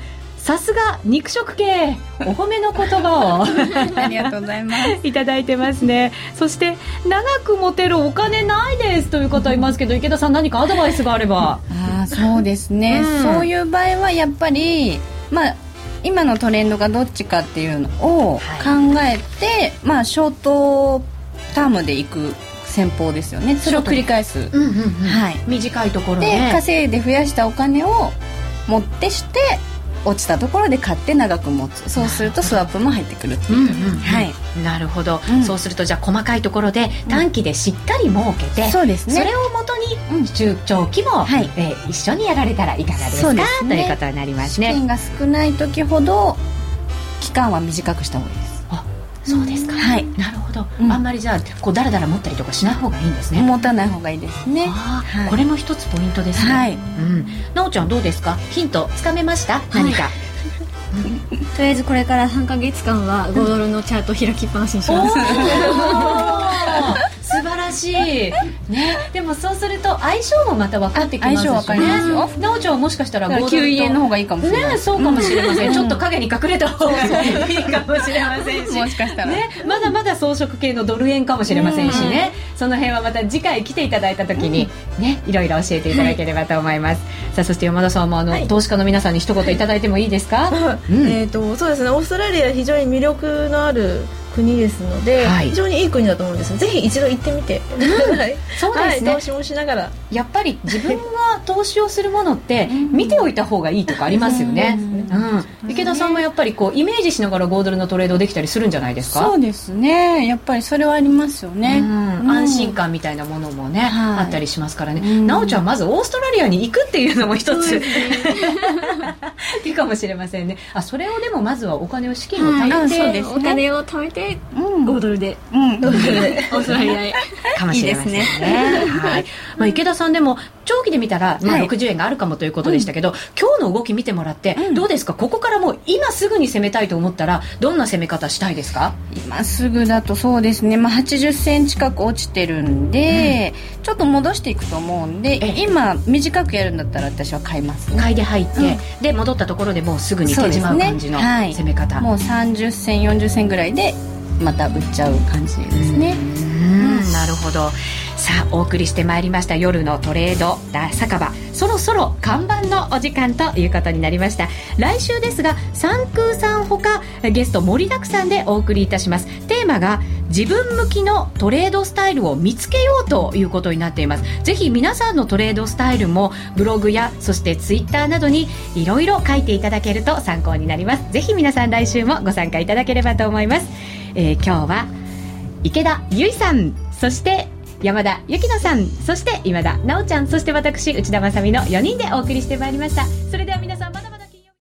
さすが肉食系。お褒めの言葉を。ありがとうございます。いただいてますね。そして長く持てるお金ないですという方いますけど池田さん何かアドバイスがあれば。あそうですね、うん、そういう場合はやっぱりまあ今のトレンドがどっちかっていうのを考えて、はい、まあショートタームでいく戦法ですよね。それを繰り返す、うんうんうん、はい、短いところで稼いで増やしたお金を持ってして落ちたところで買って長く持つ。そうするとスワップも入ってくるっていう、うんうん、はい、なるほど、うん、そうするとじゃあ細かいところで短期でしっかり儲けて、うん、そうですね。それをもとに中長期も、はい、えー、一緒にやられたらいかがですか、ね、ということになりますね。資金が少ない時ほど期間は短くした方がいいですそうですか、はい、なるほど、うん、あんまりじゃあこうだらだら持ったりとかしない方がいいんですね。持たない方がいいですね、はい、これも一つポイントですね、はい、うん、なおちゃんどうですか？ヒントつかめました？何か、とりあえずこれから3か月間は5ドルのチャート開きっぱなしにしますらしい。ね。でもそうすると相性もまた分かってきますし、ね、なおちゃんはもしかしたら9円の方がいいかもしれない。ねそうかもしれません、ちょっと影に隠れた方がいいかもしれませんし もしかしたら。ね。まだまだ装飾系のドル円かもしれませんしね。その辺はまた次回来ていただいた時にねいろいろ教えていただければと思います、さあそして山田さんもあの、投資家の皆さんに一言いただいてもいいですか、えっ、とそうですね。オーストラリア非常に魅力のある国ですので、はい、非常にいい国だと思うんです。ぜひ一度行ってみて、うん、そうですね、はい、投資もしながら。やっぱり自分が投資をするものって 見ておいた方がいいとかありますよね、うん、池田さんもやっぱりこうイメージしながら5ドルのトレードできたりするんじゃないですか？そうですね。やっぱりそれはありますよね、安心感みたいなものもね、あったりしますからね。奈緒ちゃんまずオーストラリアに行くっていうのも一つ、いいかもしれませんね。あそれをでもまずはお金を資金を貯めて、お金を貯めて5ドルで、うん、5ドルで。オーストラリアへかもしれませんね。はい。まあ、池田さんでも長期で見たら、まあ、60円があるかもということでしたけど、はい、今日の動き見てもらって、どうですか？ここからもう今すぐに攻めたいと思ったらどんな攻め方したいですか？今すぐだとそうですね、まあ、80銭近く落ちてるんで、うん、ちょっと戻していくと思うんで今短くやるんだったら私は買います、ね、買いで入って、うん、で戻ったところでもうすぐに手じまう感じの攻め方、もう30銭40銭ぐらいでまた売っちゃう感じですね。うん。なるほど。さあお送りしてまいりました夜のトレード酒場。そろそろ看板のお時間ということになりました。来週ですが三空さんほかゲスト盛りだくさんでお送りいたします。テーママが自分向きのトレードスタイルを見つけようということになっています。ぜひ皆さんのトレードスタイルもブログやそしてツイッターなどにいろいろ書いていただけると参考になります。ぜひ皆さん来週もご参加いただければと思います、えー、今日は池田由衣さんそして山田由紀乃さんそして今田奈緒ちゃんそして私内田まさみの4人でお送りしてまいりました。それでは